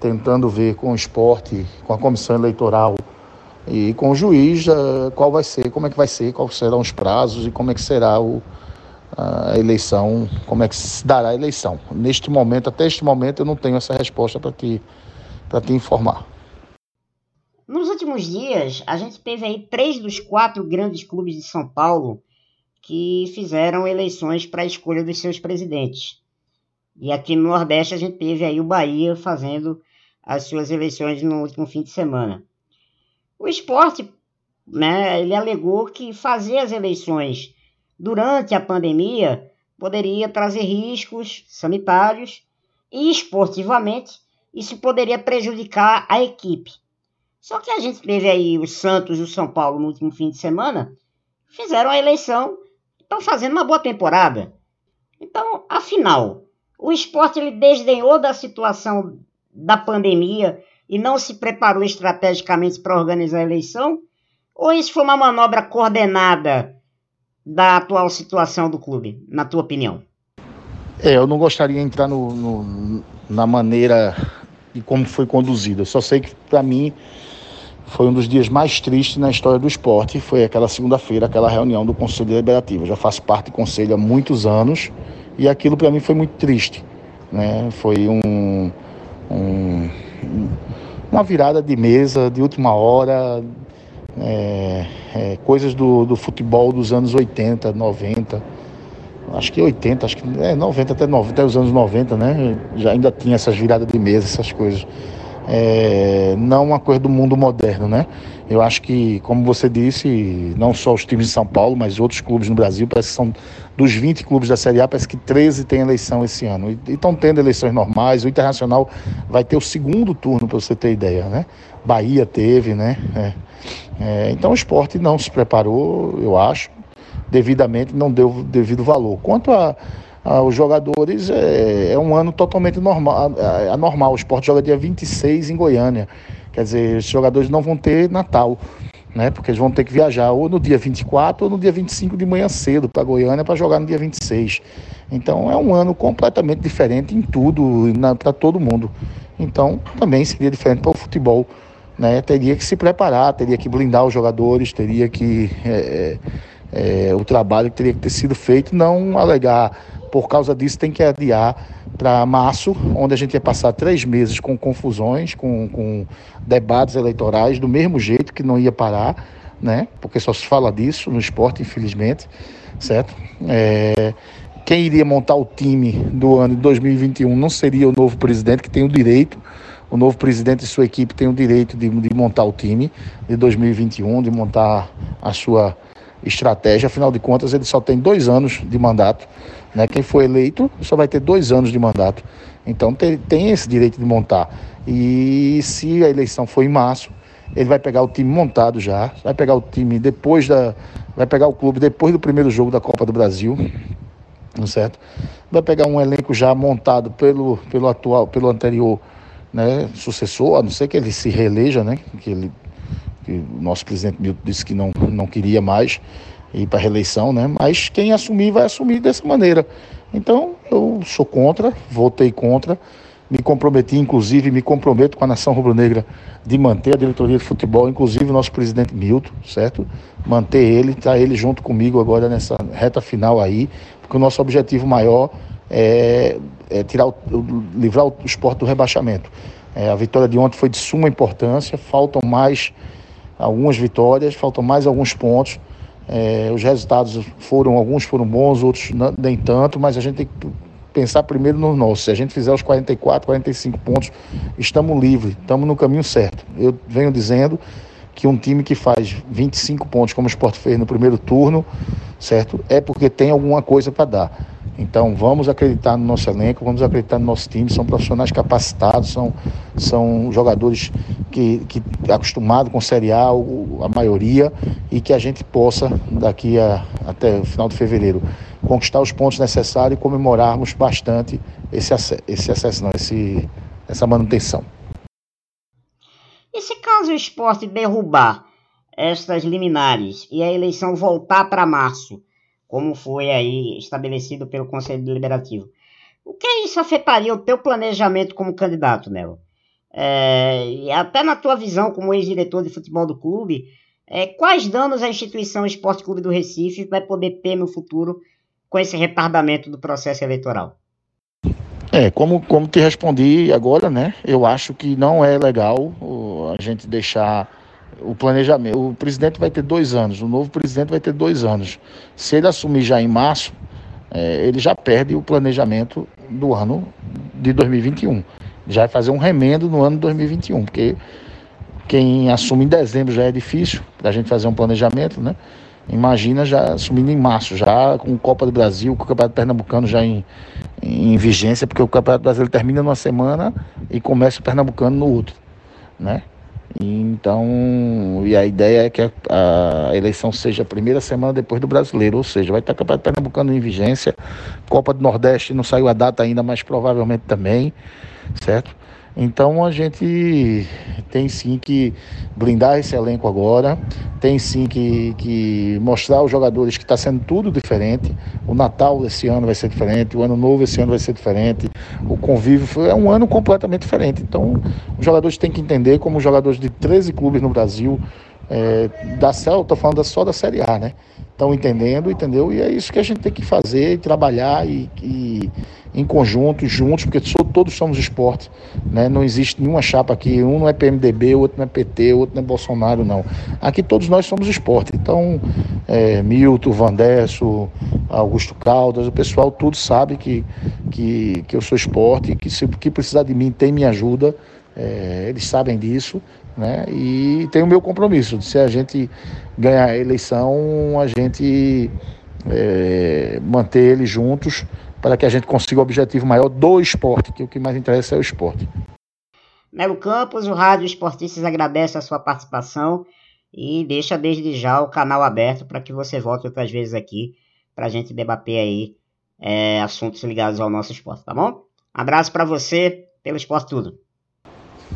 tentando ver com o esporte, com a comissão eleitoral e com o juiz uh, qual vai ser, como é que vai ser, quais serão os prazos e como é que será o, a eleição, como é que se dará a eleição. Neste momento, até este momento, eu não tenho essa resposta para te, te informar. Nos últimos dias, a gente teve aí três dos quatro grandes clubes de São Paulo que fizeram eleições para a escolha dos seus presidentes. E aqui no Nordeste a gente teve aí o Bahia fazendo as suas eleições no último fim de semana. O esporte, né, ele alegou que fazer as eleições durante a pandemia poderia trazer riscos sanitários e esportivamente isso poderia prejudicar a equipe. Só que a gente teve aí o Santos e o São Paulo no último fim de semana, fizeram a eleição estão fazendo uma boa temporada. Então, afinal, o esporte ele desdenhou da situação da pandemia e não se preparou estrategicamente para organizar a eleição? Ou isso foi uma manobra coordenada da atual situação do clube, na tua opinião? É, eu não gostaria de entrar no, no, na maneira e como foi conduzido. Eu só sei que, para mim, foi um dos dias mais tristes na história do esporte. Foi aquela segunda-feira, aquela reunião do Conselho Deliberativo. Eu já faço parte do Conselho há muitos anos e aquilo para mim foi muito triste. Né? Foi um, um, uma virada de mesa de última hora, é, é, coisas do, do futebol dos anos 80, 90. acho que 80, acho que é 90 até 90, até os anos 90, né? Já ainda tinha essas viradas de mesa, essas coisas. É, não uma coisa do mundo moderno, né? Eu acho que, como você disse, não só os times de São Paulo, mas outros clubes no Brasil, parece que são dos 20 clubes da Série A, parece que 13 têm eleição esse ano. E estão tendo eleições normais. O Internacional vai ter o segundo turno, para você ter ideia, né? Bahia teve, né? É. É, então o esporte não se preparou, eu acho, devidamente, não deu devido valor. Quanto a, aos jogadores, é, é, um ano totalmente normal, anormal. O esporte joga dia 26 em Goiânia. Quer dizer, os jogadores não vão ter Natal, né? Porque eles vão ter que viajar ou no dia 24 ou no dia 25 de manhã cedo para Goiânia para jogar no dia 26. Então é um ano completamente diferente em tudo, para todo mundo. Então também seria diferente para o futebol né, teria que se preparar, teria que blindar os jogadores, teria que. É, é, é, o trabalho que teria que ter sido feito, não alegar por causa disso tem que adiar para março, onde a gente ia passar três meses com confusões, com, com, debates eleitorais, do mesmo jeito que não ia parar, né? Porque só se fala disso no esporte, infelizmente, certo? É, quem iria montar o time do ano de 2021 não seria o novo presidente, que tem o direito o novo presidente e sua equipe têm o direito de, de montar o time de 2021, de montar a sua estratégia. Afinal de contas, ele só tem dois anos de mandato. Né? Quem foi eleito só vai ter dois anos de mandato. Então tem, tem esse direito de montar. E se a eleição for em março, ele vai pegar o time montado já, vai pegar o time depois da. Vai pegar o clube depois do primeiro jogo da Copa do Brasil. Certo? Vai pegar um elenco já montado pelo, pelo atual, pelo anterior né, sucessor, a não ser que ele se reeleja, né, que, ele, que o nosso presidente Milton disse que não, não queria mais ir para a reeleição, né, mas quem assumir vai assumir dessa maneira. Então eu sou contra, votei contra, me comprometi, inclusive me comprometo com a nação rubro-negra de manter a diretoria de futebol, inclusive o nosso presidente Milton, certo? Manter ele, tá ele junto comigo agora nessa reta final aí, porque o nosso objetivo maior é, é tirar o, livrar o esporte do rebaixamento. É, a vitória de ontem foi de suma importância, faltam mais algumas vitórias, faltam mais alguns pontos. É, os resultados foram, alguns foram bons, outros não, nem tanto, mas a gente tem que pensar primeiro no nosso. Se a gente fizer os 44, 45 pontos, estamos livres, estamos no caminho certo. Eu venho dizendo que um time que faz 25 pontos, como o Sport fez no primeiro turno, certo? É porque tem alguma coisa para dar. Então vamos acreditar no nosso elenco, vamos acreditar no nosso time, são profissionais capacitados, são, são jogadores que, que acostumados com Série A, a maioria, e que a gente possa, daqui a, até o final de fevereiro, conquistar os pontos necessários e comemorarmos bastante esse, esse acesso, não, esse, essa manutenção. E se caso o esporte derrubar estas liminares e a eleição voltar para março, como foi aí estabelecido pelo Conselho Deliberativo. O que isso afetaria o teu planejamento como candidato, Nelo? É, e até na tua visão como ex-diretor de futebol do clube, é, quais danos a instituição Esporte Clube do Recife vai poder ter no futuro com esse retardamento do processo eleitoral? É, como, como te respondi agora, né? Eu acho que não é legal a gente deixar o planejamento. O presidente vai ter dois anos, o novo presidente vai ter dois anos. Se ele assumir já em março, é, ele já perde o planejamento do ano de 2021. Já vai fazer um remendo no ano de 2021, porque quem assume em dezembro já é difícil para a gente fazer um planejamento, né? Imagina já assumindo em março, já com Copa do Brasil, com o Campeonato Pernambucano já em, em vigência, porque o Campeonato Brasileiro termina numa semana e começa o Pernambucano no outro, né? Então, e a ideia é que a, a, eleição seja a primeira semana depois do brasileiro, ou seja, vai estar Campeonato Pernambucano em vigência, Copa do Nordeste não saiu a data ainda, mas provavelmente também, certo? Então a gente tem sim que blindar esse elenco agora, tem sim que, que mostrar aos jogadores que está sendo tudo diferente. O Natal desse ano vai ser diferente, o Ano Novo esse ano vai ser diferente, o convívio é um ano completamente diferente. Então os jogadores têm que entender, como jogadores de 13 clubes no Brasil, é, da estou falando só da Série A, né? Estão entendendo, entendeu? E é isso que a gente tem que fazer, e trabalhar e, e em conjunto, juntos, porque todos somos esporte, né? Não existe nenhuma chapa aqui, um não é PMDB, outro não é PT, outro não é Bolsonaro, não. Aqui todos nós somos esporte. Então, é, Milton, Vandesso, Augusto Caldas, o pessoal tudo sabe que, que, que eu sou esporte, que se que precisar de mim tem minha ajuda, é, eles sabem disso, né? E tem o meu compromisso, de se a gente ganhar a eleição, a gente é, manter eles juntos para que a gente consiga o objetivo maior do esporte, que o que mais interessa é o esporte. Melo Campos, o Rádio Esportistas agradece a sua participação e deixa desde já o canal aberto para que você volte outras vezes aqui para a gente debater aí é, assuntos ligados ao nosso esporte, tá bom? Abraço para você, pelo esporte tudo.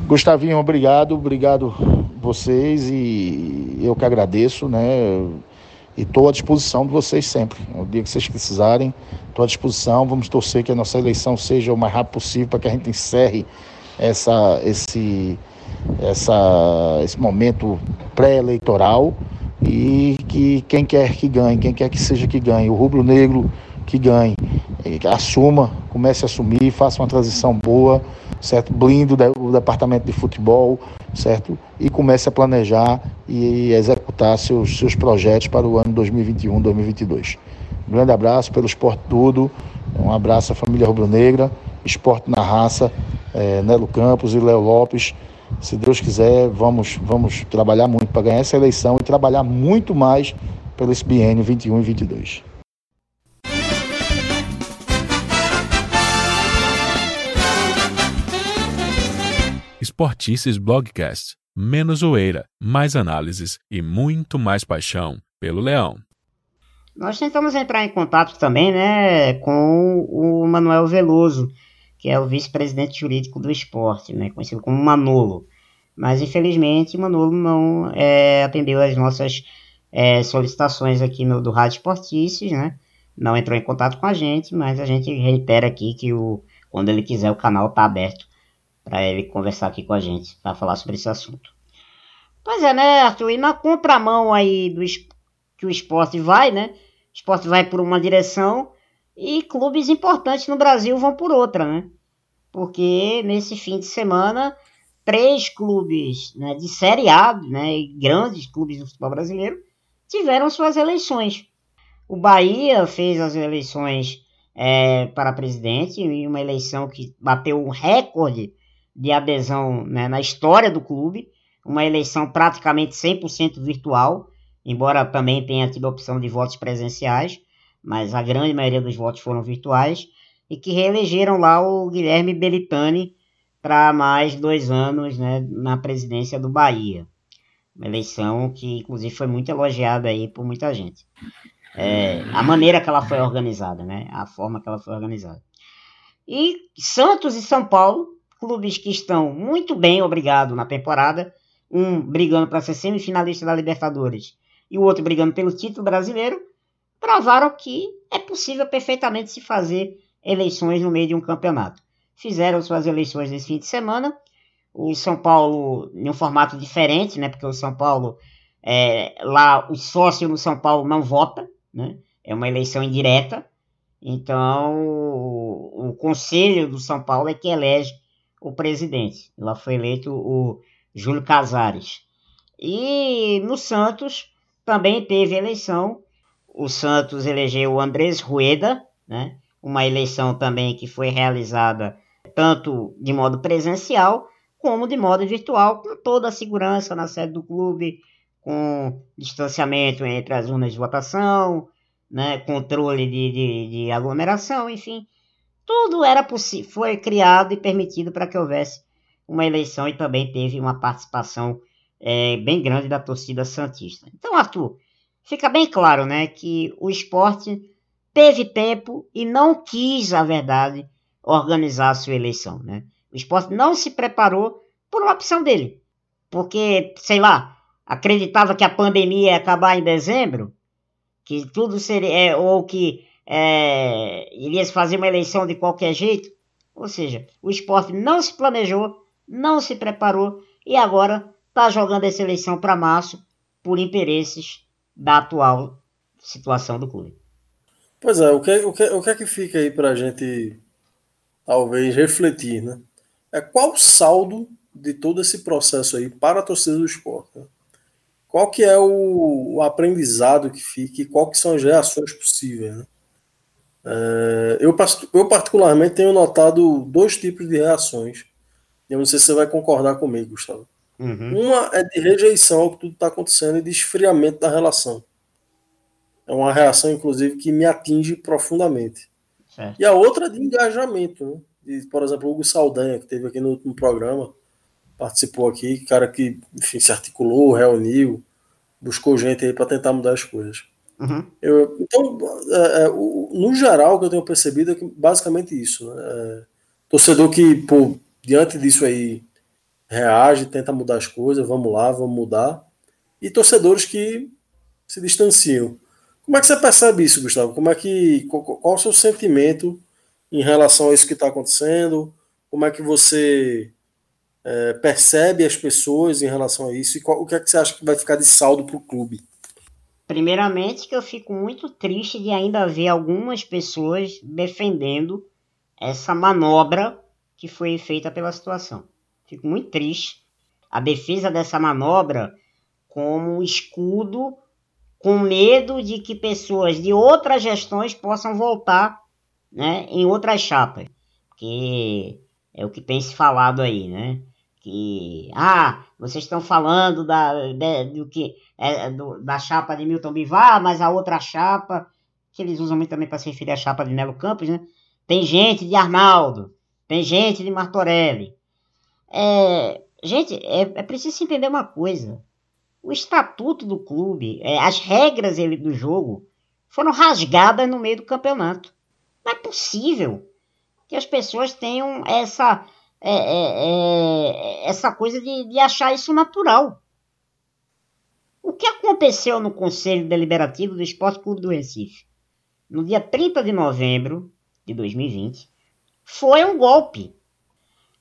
Gustavinho, obrigado, obrigado vocês e eu que agradeço, né? E estou à disposição de vocês sempre. O dia que vocês precisarem, estou à disposição. Vamos torcer que a nossa eleição seja o mais rápido possível para que a gente encerre essa, esse, essa, esse momento pré-eleitoral e que quem quer que ganhe, quem quer que seja que ganhe, o rubro-negro que ganhe, assuma, comece a assumir, faça uma transição boa, certo? Blinde o departamento de futebol, certo? E comece a planejar e executar seus, seus projetos para o ano 2021, 2022. Um grande abraço pelo Esporte Tudo, um abraço à família rubro-negra, Esporte na Raça, é, Nelo Campos e Léo Lopes. Se Deus quiser, vamos, vamos trabalhar muito para ganhar essa eleição e trabalhar muito mais pelo esse biênio 21 e 22. Esportices Blogcast. Menos zoeira, mais análises e muito mais paixão pelo Leão. Nós tentamos entrar em contato também né, com o Manuel Veloso, que é o vice-presidente jurídico do esporte, né, conhecido como Manolo. Mas infelizmente Manolo não é, atendeu as nossas é, solicitações aqui no, do Rádio Esportices, né? Não entrou em contato com a gente, mas a gente reitera aqui que o, quando ele quiser o canal está aberto para ele conversar aqui com a gente, para falar sobre esse assunto. Pois é, né, Arthur? E na contramão aí do que o esporte vai, né? O esporte vai por uma direção e clubes importantes no Brasil vão por outra, né? Porque nesse fim de semana, três clubes né, de Série A, né, grandes clubes do futebol brasileiro, tiveram suas eleições. O Bahia fez as eleições é, para presidente, em uma eleição que bateu um recorde de adesão né, na história do clube, uma eleição praticamente 100% virtual, embora também tenha tido a opção de votos presenciais mas a grande maioria dos votos foram virtuais, e que reelegeram lá o Guilherme Belitani para mais dois anos né, na presidência do Bahia. Uma eleição que, inclusive, foi muito elogiada aí por muita gente. É, a maneira que ela foi organizada, né? A forma que ela foi organizada. E Santos e São Paulo, clubes que estão muito bem, obrigado, na temporada. Um brigando para ser semifinalista da Libertadores e o outro brigando pelo título brasileiro provaram que é possível perfeitamente se fazer eleições no meio de um campeonato. Fizeram suas eleições nesse fim de semana. O São Paulo, em um formato diferente, né? Porque o São Paulo, é, lá, o sócio no São Paulo não vota, né? É uma eleição indireta. Então, o, o conselho do São Paulo é que elege o presidente. Lá foi eleito o Júlio Casares. E no Santos também teve eleição o Santos elegeu o Andrés Rueda, né? uma eleição também que foi realizada tanto de modo presencial como de modo virtual, com toda a segurança na sede do clube, com distanciamento entre as urnas de votação, né? controle de, de, de aglomeração, enfim. Tudo era possível, foi criado e permitido para que houvesse uma eleição e também teve uma participação é, bem grande da torcida Santista. Então, Arthur, fica bem claro né, que o esporte teve tempo e não quis, a verdade, organizar a sua eleição. Né? O esporte não se preparou por uma opção dele. Porque, sei lá, acreditava que a pandemia ia acabar em dezembro, que tudo seria. É, ou que é, iria se fazer uma eleição de qualquer jeito. Ou seja, o esporte não se planejou, não se preparou e agora está jogando essa eleição para março por interesses da atual situação do clube. Pois é, o que, o que, o que é que fica aí para a gente talvez refletir, né? É qual o saldo de todo esse processo aí para a torcida do esporte. Né? qual que é o, o aprendizado que fica e qual que são as reações possíveis. Né? É, eu, eu, particularmente, tenho notado dois tipos de reações. Eu não sei se você vai concordar comigo, Gustavo. Uhum. Uma é de rejeição ao que tudo está acontecendo e de esfriamento da relação. É uma reação, inclusive, que me atinge profundamente. E a outra é de engajamento. Né? De, por exemplo, o Hugo Saldanha, que teve aqui no último programa, participou aqui, cara que enfim, se articulou, reuniu, buscou gente aí para tentar mudar as coisas. Uhum. Eu, então, é, é, no geral, o que eu tenho percebido é que basicamente isso. Né? É, torcedor que, pô, diante disso aí, reage, tenta mudar as coisas, vamos lá, vamos mudar. E torcedores que se distanciam. Como é que você percebe isso, Gustavo? Como é que, qual, qual é o seu sentimento em relação a isso que está acontecendo? Como é que você é, percebe as pessoas em relação a isso? E qual, o que é que você acha que vai ficar de saldo para o clube? Primeiramente, que eu fico muito triste de ainda ver algumas pessoas defendendo essa manobra que foi feita pela situação. Fico muito triste. A defesa dessa manobra como escudo, com medo de que pessoas de outras gestões possam voltar né, em outras chapas. Que é o que tem se falado aí, né? que ah, vocês estão falando da, do que é, do, da chapa de Milton Bivar, mas a outra chapa que eles usam muito também para se referir à chapa de Nelo Campos, né? Tem gente de Arnaldo, tem gente de Martorelli. É, gente, é, é preciso entender uma coisa. O estatuto do clube, é, as regras ele, do jogo foram rasgadas no meio do campeonato. Não é possível que as pessoas tenham essa é, é, é, essa coisa de, de achar isso natural. O que aconteceu no Conselho Deliberativo do Esporte Clube do Recife, no dia 30 de novembro de 2020, foi um golpe.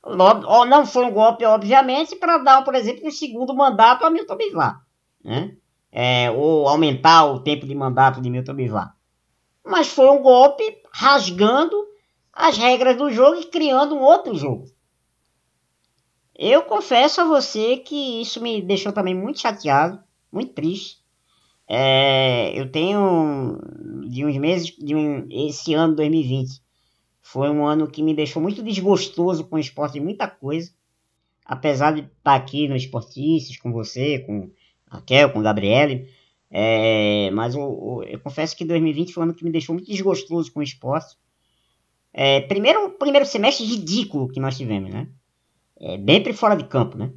Não foi um golpe, obviamente, para dar, por exemplo, um segundo mandato a Milton Bivar. Né? É, ou aumentar o tempo de mandato de Milton Bivar. Mas foi um golpe rasgando as regras do jogo e criando um outro jogo. Eu confesso a você que isso me deixou também muito chateado, muito triste. É, eu tenho de uns meses, de um, esse ano 2020, foi um ano que me deixou muito desgostoso com o esporte de muita coisa. Apesar de estar aqui no Esportistas com você, com Raquel, com Gabriele. É, mas eu, eu, confesso que 2020 foi um ano que me deixou muito desgostoso com o esporte. É, primeiro, primeiro semestre ridículo que nós tivemos, né? é, dentro e fora de campo, né?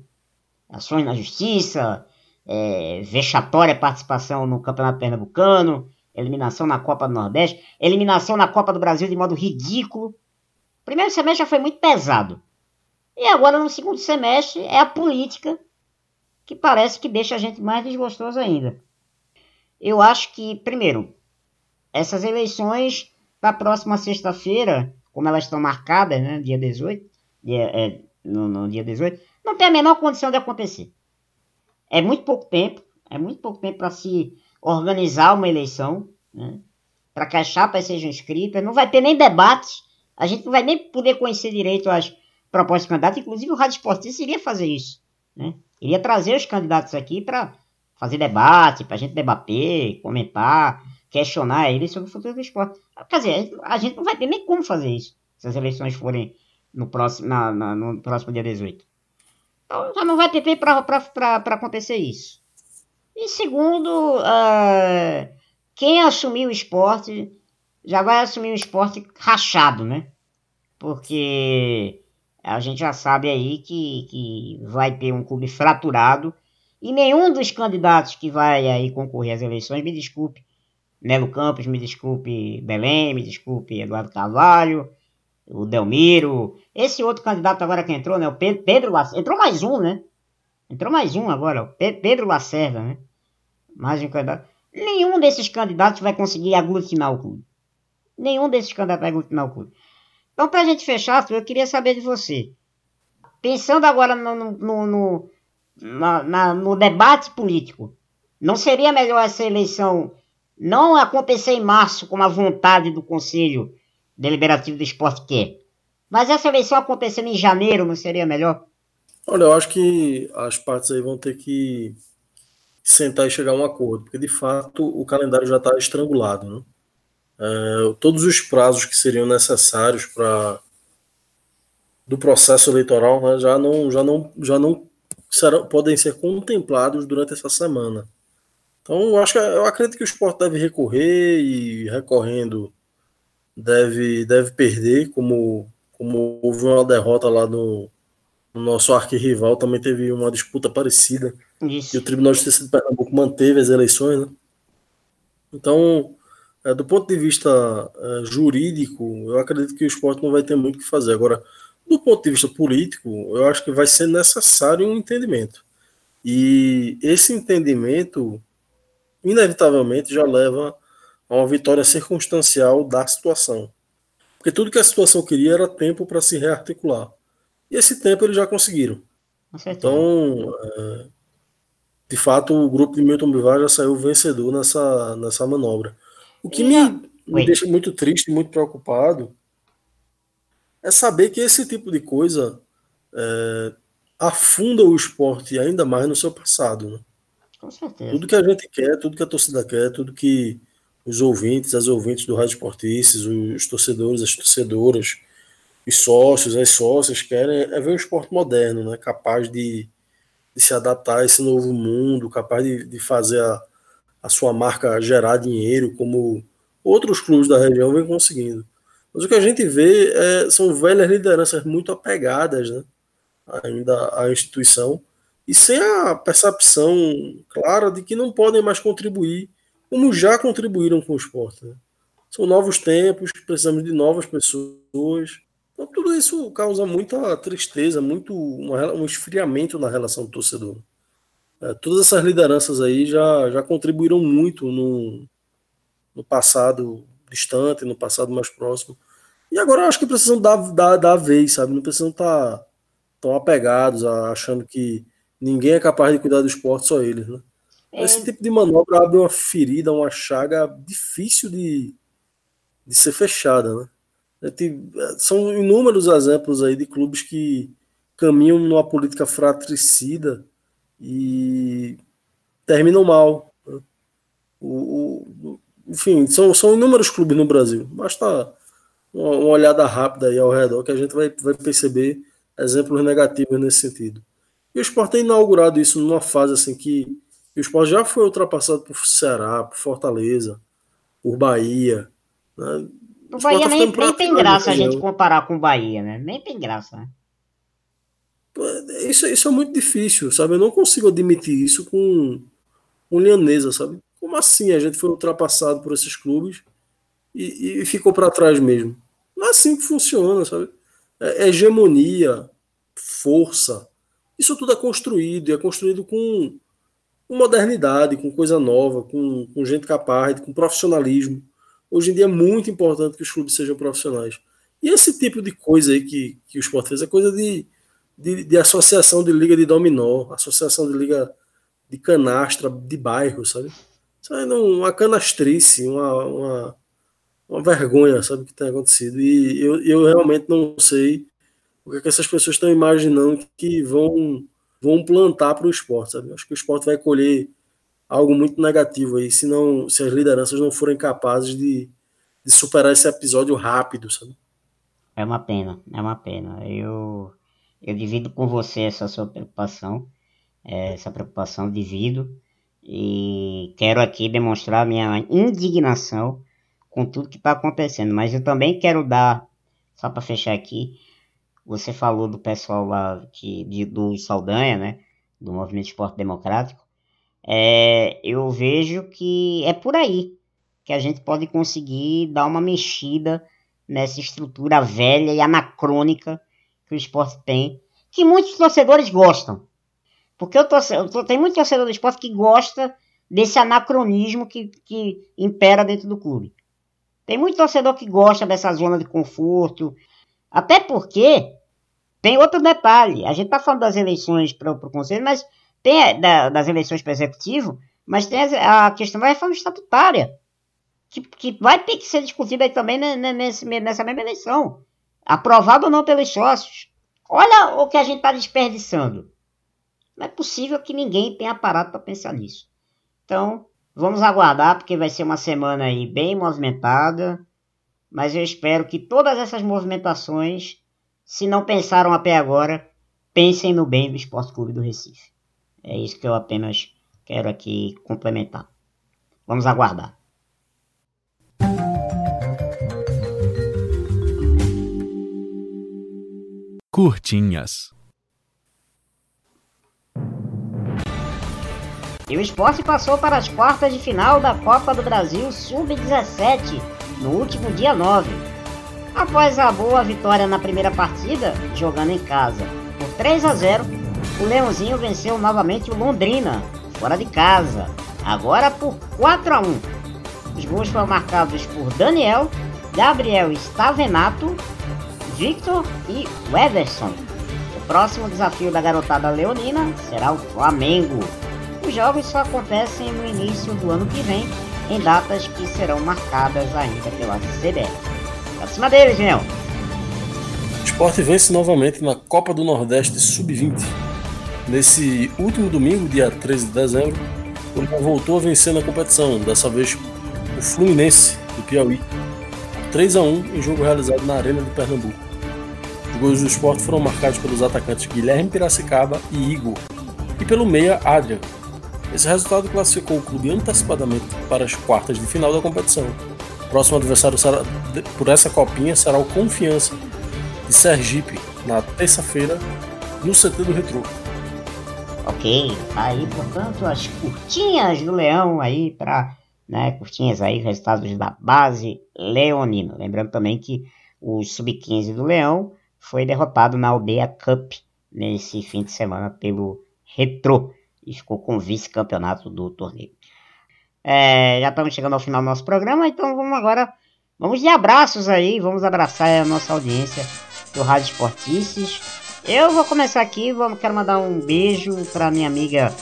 Ações na justiça, é, vexatória participação no Campeonato Pernambucano, eliminação na Copa do Nordeste, eliminação na Copa do Brasil de modo ridículo. Primeiro semestre já foi muito pesado. E agora no segundo semestre é a política que parece que deixa a gente mais desgostoso ainda. Eu acho que, primeiro, essas eleições da próxima sexta-feira, como elas estão marcadas, né, dia 18, dia, é, no, no dia 18, não tem a menor condição de acontecer. É muito pouco tempo, é muito pouco tempo para se organizar uma eleição, né? para que as chapas sejam inscritas, não vai ter nem debates, a gente não vai nem poder conhecer direito as propostas de candidatos, inclusive o Rádio Esportista iria fazer isso, né? iria trazer os candidatos aqui para fazer debate, para a gente debater, comentar, questionar eles sobre o futuro do esporte. Quer dizer, a gente não vai ter nem como fazer isso, se as eleições forem no próximo, na, na, no próximo dia 18. Então já não vai ter tempo para acontecer isso. E segundo, uh, quem assumir o esporte já vai assumir o esporte rachado, né? Porque a gente já sabe aí que, que vai ter um clube fraturado e nenhum dos candidatos que vai aí concorrer às eleições, me desculpe, Nelo Campos, me desculpe Belém, me desculpe Eduardo Carvalho, o Delmiro, esse outro candidato agora que entrou, né? O Pedro, Lacerda. Entrou mais um, né? Entrou mais um agora, o Pedro Lacerda, né? Mais um candidato. Nenhum desses candidatos vai conseguir aglutinar o clube. Nenhum desses candidatos vai aglutinar o clube. Então, para a gente fechar, eu queria saber de você. Pensando agora no, no, no, na, na, no debate político, não seria melhor essa eleição não acontecer em março com a vontade do Conselho Deliberativo do Esporte quer? Mas essa eleição acontecendo em janeiro não seria melhor? Olha, eu acho que as partes aí vão ter que sentar e chegar a um acordo, porque de fato o calendário já está estrangulado. Né? É, todos os prazos que seriam necessários para do processo eleitoral né, já não já não já não serão, podem ser contemplados durante essa semana. Então eu acho que eu acredito que o esporte deve recorrer e recorrendo deve deve perder como como houve uma derrota lá no, no nosso arquirrival também teve uma disputa parecida Isso. e o Tribunal de Justiça de Pernambuco manteve as eleições, né? Então, é, do ponto de vista é, jurídico, eu acredito que o esporte não vai ter muito o que fazer. Agora, do ponto de vista político, eu acho que vai ser necessário um entendimento. E esse entendimento, inevitavelmente, já leva a uma vitória circunstancial da situação. Porque tudo que a situação queria era tempo para se rearticular. E esse tempo eles já conseguiram. Então, é, de fato, o grupo de Milton Bivar já saiu vencedor nessa, nessa manobra. O que me, me deixa muito triste, muito preocupado, é saber que esse tipo de coisa é, afunda o esporte ainda mais no seu passado. Né? Tudo que a gente quer, tudo que a torcida quer, tudo que os ouvintes, as ouvintes do Rádio Esportistas, os torcedores, as torcedoras, os sócios, as sócias querem é ver um esporte moderno, né? capaz de, de se adaptar a esse novo mundo, capaz de, de fazer a, a sua marca gerar dinheiro, como outros clubes da região vêm conseguindo. Mas o que a gente vê é, são velhas lideranças muito apegadas né? ainda à instituição e sem a percepção clara de que não podem mais contribuir como já contribuíram com o esporte. Né? São novos tempos, precisamos de novas pessoas. Então, tudo isso causa muita tristeza, muito um esfriamento na relação do torcedor. É, todas essas lideranças aí já, já contribuíram muito no, no passado distante, no passado mais próximo. E agora eu acho que precisam dar, dar, dar a vez, sabe? Não precisam estar tá tão apegados, achando que ninguém é capaz de cuidar do esporte, só eles, né? É. Esse tipo de manobra abre uma ferida, uma chaga difícil de, de ser fechada. Né? É, são inúmeros exemplos aí de clubes que caminham numa política fratricida e terminam mal. Né? O, o, enfim, são, são inúmeros clubes no Brasil. Basta uma, uma, olhada rápida aí ao redor que a gente vai, vai perceber exemplos negativos nesse sentido. E o Sport tem inaugurado isso numa fase assim que e o esporte já foi ultrapassado por Ceará, por Fortaleza, por Bahia. Né? O, o Bahia tá nem, nem tem graça a gente comparar com o Bahia, né? Nem tem graça, né? Isso, isso é muito difícil, sabe? Eu não consigo admitir isso com, com Lianesa, sabe? Como assim a gente foi ultrapassado por esses clubes e, e ficou para trás mesmo? Não é assim que funciona, sabe? É, é hegemonia, força. Isso tudo é construído, e é construído com com modernidade, com coisa nova, com, com gente capaz, com profissionalismo. Hoje em dia é muito importante que os clubes sejam profissionais. E esse tipo de coisa aí que, que o esporte fez é coisa de, de, de, associação de liga de dominó, associação de liga de canastra de bairro, sabe? Isso aí não, uma canastrice, uma, uma, uma vergonha, sabe, que tem acontecido. E eu, eu realmente não sei o que, é que essas pessoas estão imaginando que vão vão plantar para o esporte, sabe? Acho que o esporte vai colher algo muito negativo aí, se, não, se as lideranças não forem capazes de, de superar esse episódio rápido, sabe? É uma pena, é uma pena. Eu, eu divido com você essa sua preocupação, é, essa preocupação divido, e quero aqui demonstrar minha indignação com tudo que está acontecendo, mas eu também quero dar, só para fechar aqui, você falou do pessoal lá que, de, do Saldanha, né? Do Movimento Esporte Democrático. É, eu vejo que é por aí que a gente pode conseguir dar uma mexida nessa estrutura velha e anacrônica que o esporte tem, que muitos torcedores gostam. Porque eu torce, eu, tem muito torcedor do esporte que gosta desse anacronismo que, que impera dentro do clube. Tem muito torcedor que gosta dessa zona de conforto, até porque tem outro detalhe. A gente está falando das eleições para o Conselho, mas tem da, das eleições para o Executivo, mas tem a, a questão da reforma estatutária, que, que vai ter que ser discutida também nesse, nessa mesma eleição. Aprovado ou não pelos sócios. Olha o que a gente está desperdiçando. Não é possível que ninguém tenha parado para pensar nisso. Então, vamos aguardar, porque vai ser uma semana aí bem movimentada. Mas eu espero que todas essas movimentações, se não pensaram até agora, pensem no bem do Esporte Clube do Recife. É isso que eu apenas quero aqui complementar. Vamos aguardar. Curtinhas. E o esporte passou para as quartas de final da Copa do Brasil Sub-17 no último dia 9. Após a boa vitória na primeira partida, jogando em casa por 3 a 0, o Leãozinho venceu novamente o Londrina, fora de casa, agora por 4 a 1. Os gols foram marcados por Daniel, Gabriel Stavenato, Victor e Weverson. O próximo desafio da garotada leonina será o Flamengo. Os jogos só acontecem no início do ano que vem, em datas que serão marcadas ainda pela CBF. Pra cima deles, Leão! O esporte vence novamente na Copa do Nordeste Sub-20. Nesse último domingo, dia 13 de dezembro, o Leão voltou a vencer na competição, dessa vez o Fluminense do Piauí, 3 a 1 em jogo realizado na Arena de Pernambuco. Os gols do esporte foram marcados pelos atacantes Guilherme Piracicaba e Igor, e pelo meia Adrian, esse resultado classificou o clube antecipadamente para as quartas de final da competição. O próximo adversário será, por essa copinha será o Confiança de Sergipe, na terça-feira, no CT do Retro. Ok, aí portanto as curtinhas do Leão aí para né, curtinhas aí, resultados da base leonina. Lembrando também que o Sub-15 do Leão foi derrotado na Aldeia Cup nesse fim de semana pelo Retro e ficou com o vice-campeonato do torneio. É, já estamos chegando ao final do nosso programa, então vamos agora, vamos de abraços aí, vamos abraçar a nossa audiência do Rádio Esportices. Eu vou começar aqui, vou, quero mandar um beijo para minha amiga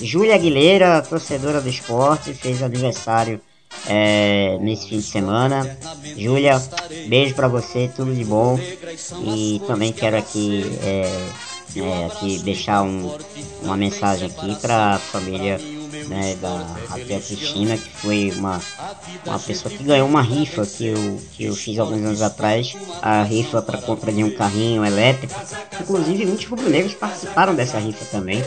Júlia Aguilera, torcedora do esporte, fez aniversário é, nesse fim de semana. Júlia, beijo para você, tudo de bom. E também quero aqui é, é, aqui deixar um, uma mensagem aqui para a família né, da Raquel Cristina, que foi uma, uma pessoa que ganhou uma rifa que eu, que eu fiz alguns anos atrás, a rifa para compra de um carrinho elétrico. Inclusive, muitos rubro-negros participaram dessa rifa também,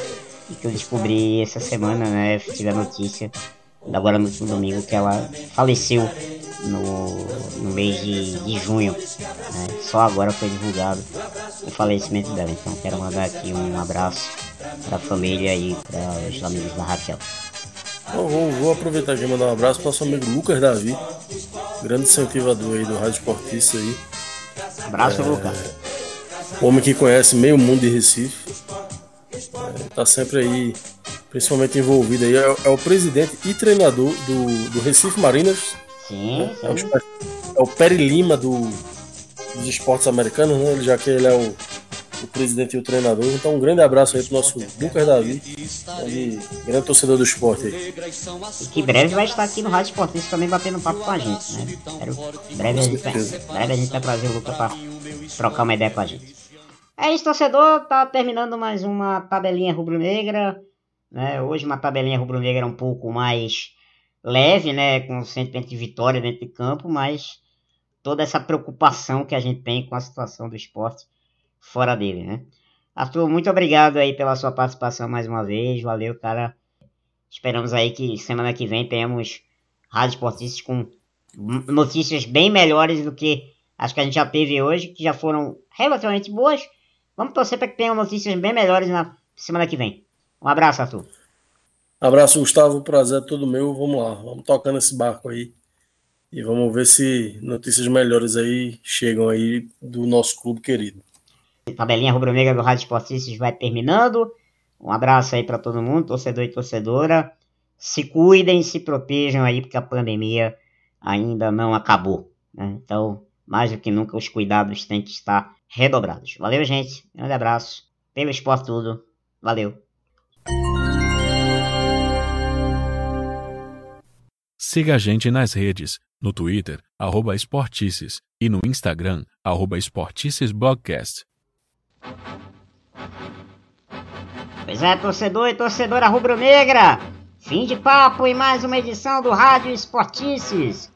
e que eu descobri essa semana, né, tive a notícia, agora no último domingo, que ela faleceu no, no mês de, de junho. Né? Só agora foi divulgado o falecimento dela. Então quero mandar aqui um abraço para a família e para os amigos da Raquel. vou, vou, aproveitar aqui e mandar um abraço para o nosso amigo Lucas Davi, grande incentivador aí do Rádio Esportista aí. Abraço, é, Lucas. Homem que conhece meio mundo de Recife. É, tá sempre aí, principalmente envolvido aí. É, é o presidente e treinador do, do Recife Mariners Sim, sim. É, o, é o Perry Lima do, dos esportes americanos, né? Já que ele é o, o presidente e o treinador. Então um grande abraço aí pro nosso Lucas Davi, ele, grande torcedor do esporte aí. E que breve vai estar aqui no Rádio Esportista também batendo papo com a gente, né? Quero, breve, a gente vai, breve a gente vai trazer o Lucas para trocar uma ideia com a gente. É isso, torcedor. Tá terminando mais uma tabelinha rubro-negra. Né? Hoje uma tabelinha rubro-negra um pouco mais leve, né, com o sentimento de vitória dentro de campo, mas toda essa preocupação que a gente tem com a situação do esporte fora dele, né. Arthur, muito obrigado aí pela sua participação mais uma vez, valeu, cara. Esperamos aí que semana que vem tenhamos rádio esportistas com notícias bem melhores do que as que a gente já teve hoje, que já foram relativamente boas. Vamos torcer para que tenham notícias bem melhores na semana que vem. Um abraço, Arthur. Abraço, Gustavo. Prazer é todo meu. Vamos lá, vamos tocando esse barco aí. E vamos ver se notícias melhores aí chegam aí do nosso clube querido. Tabelinha rubro-negra do Rádio Esportistas vai terminando. Um abraço aí para todo mundo, torcedor e torcedora. Se cuidem, se protejam aí, porque a pandemia ainda não acabou. Né? Então, mais do que nunca, os cuidados têm que estar redobrados. Valeu, gente. Um grande abraço. Pelo esporte tudo. Valeu. Siga a gente nas redes, no Twitter, arroba Esportices, e no Instagram, arroba Esporticesblogcast. Pois é, torcedor e torcedora rubro-negra, Fim de papo em mais uma edição do Rádio Esportices.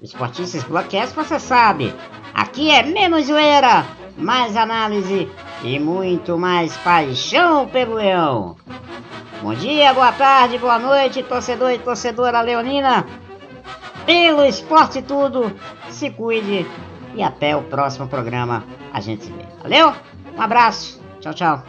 Esportices Blockcast você sabe, aqui é menos zoeira, mais análise e muito mais paixão pelo leão. Bom dia, boa tarde, boa noite, torcedor e torcedora leonina. Pelo esporte tudo, se cuide e até o próximo programa a gente se vê. Valeu? Um abraço, tchau, tchau.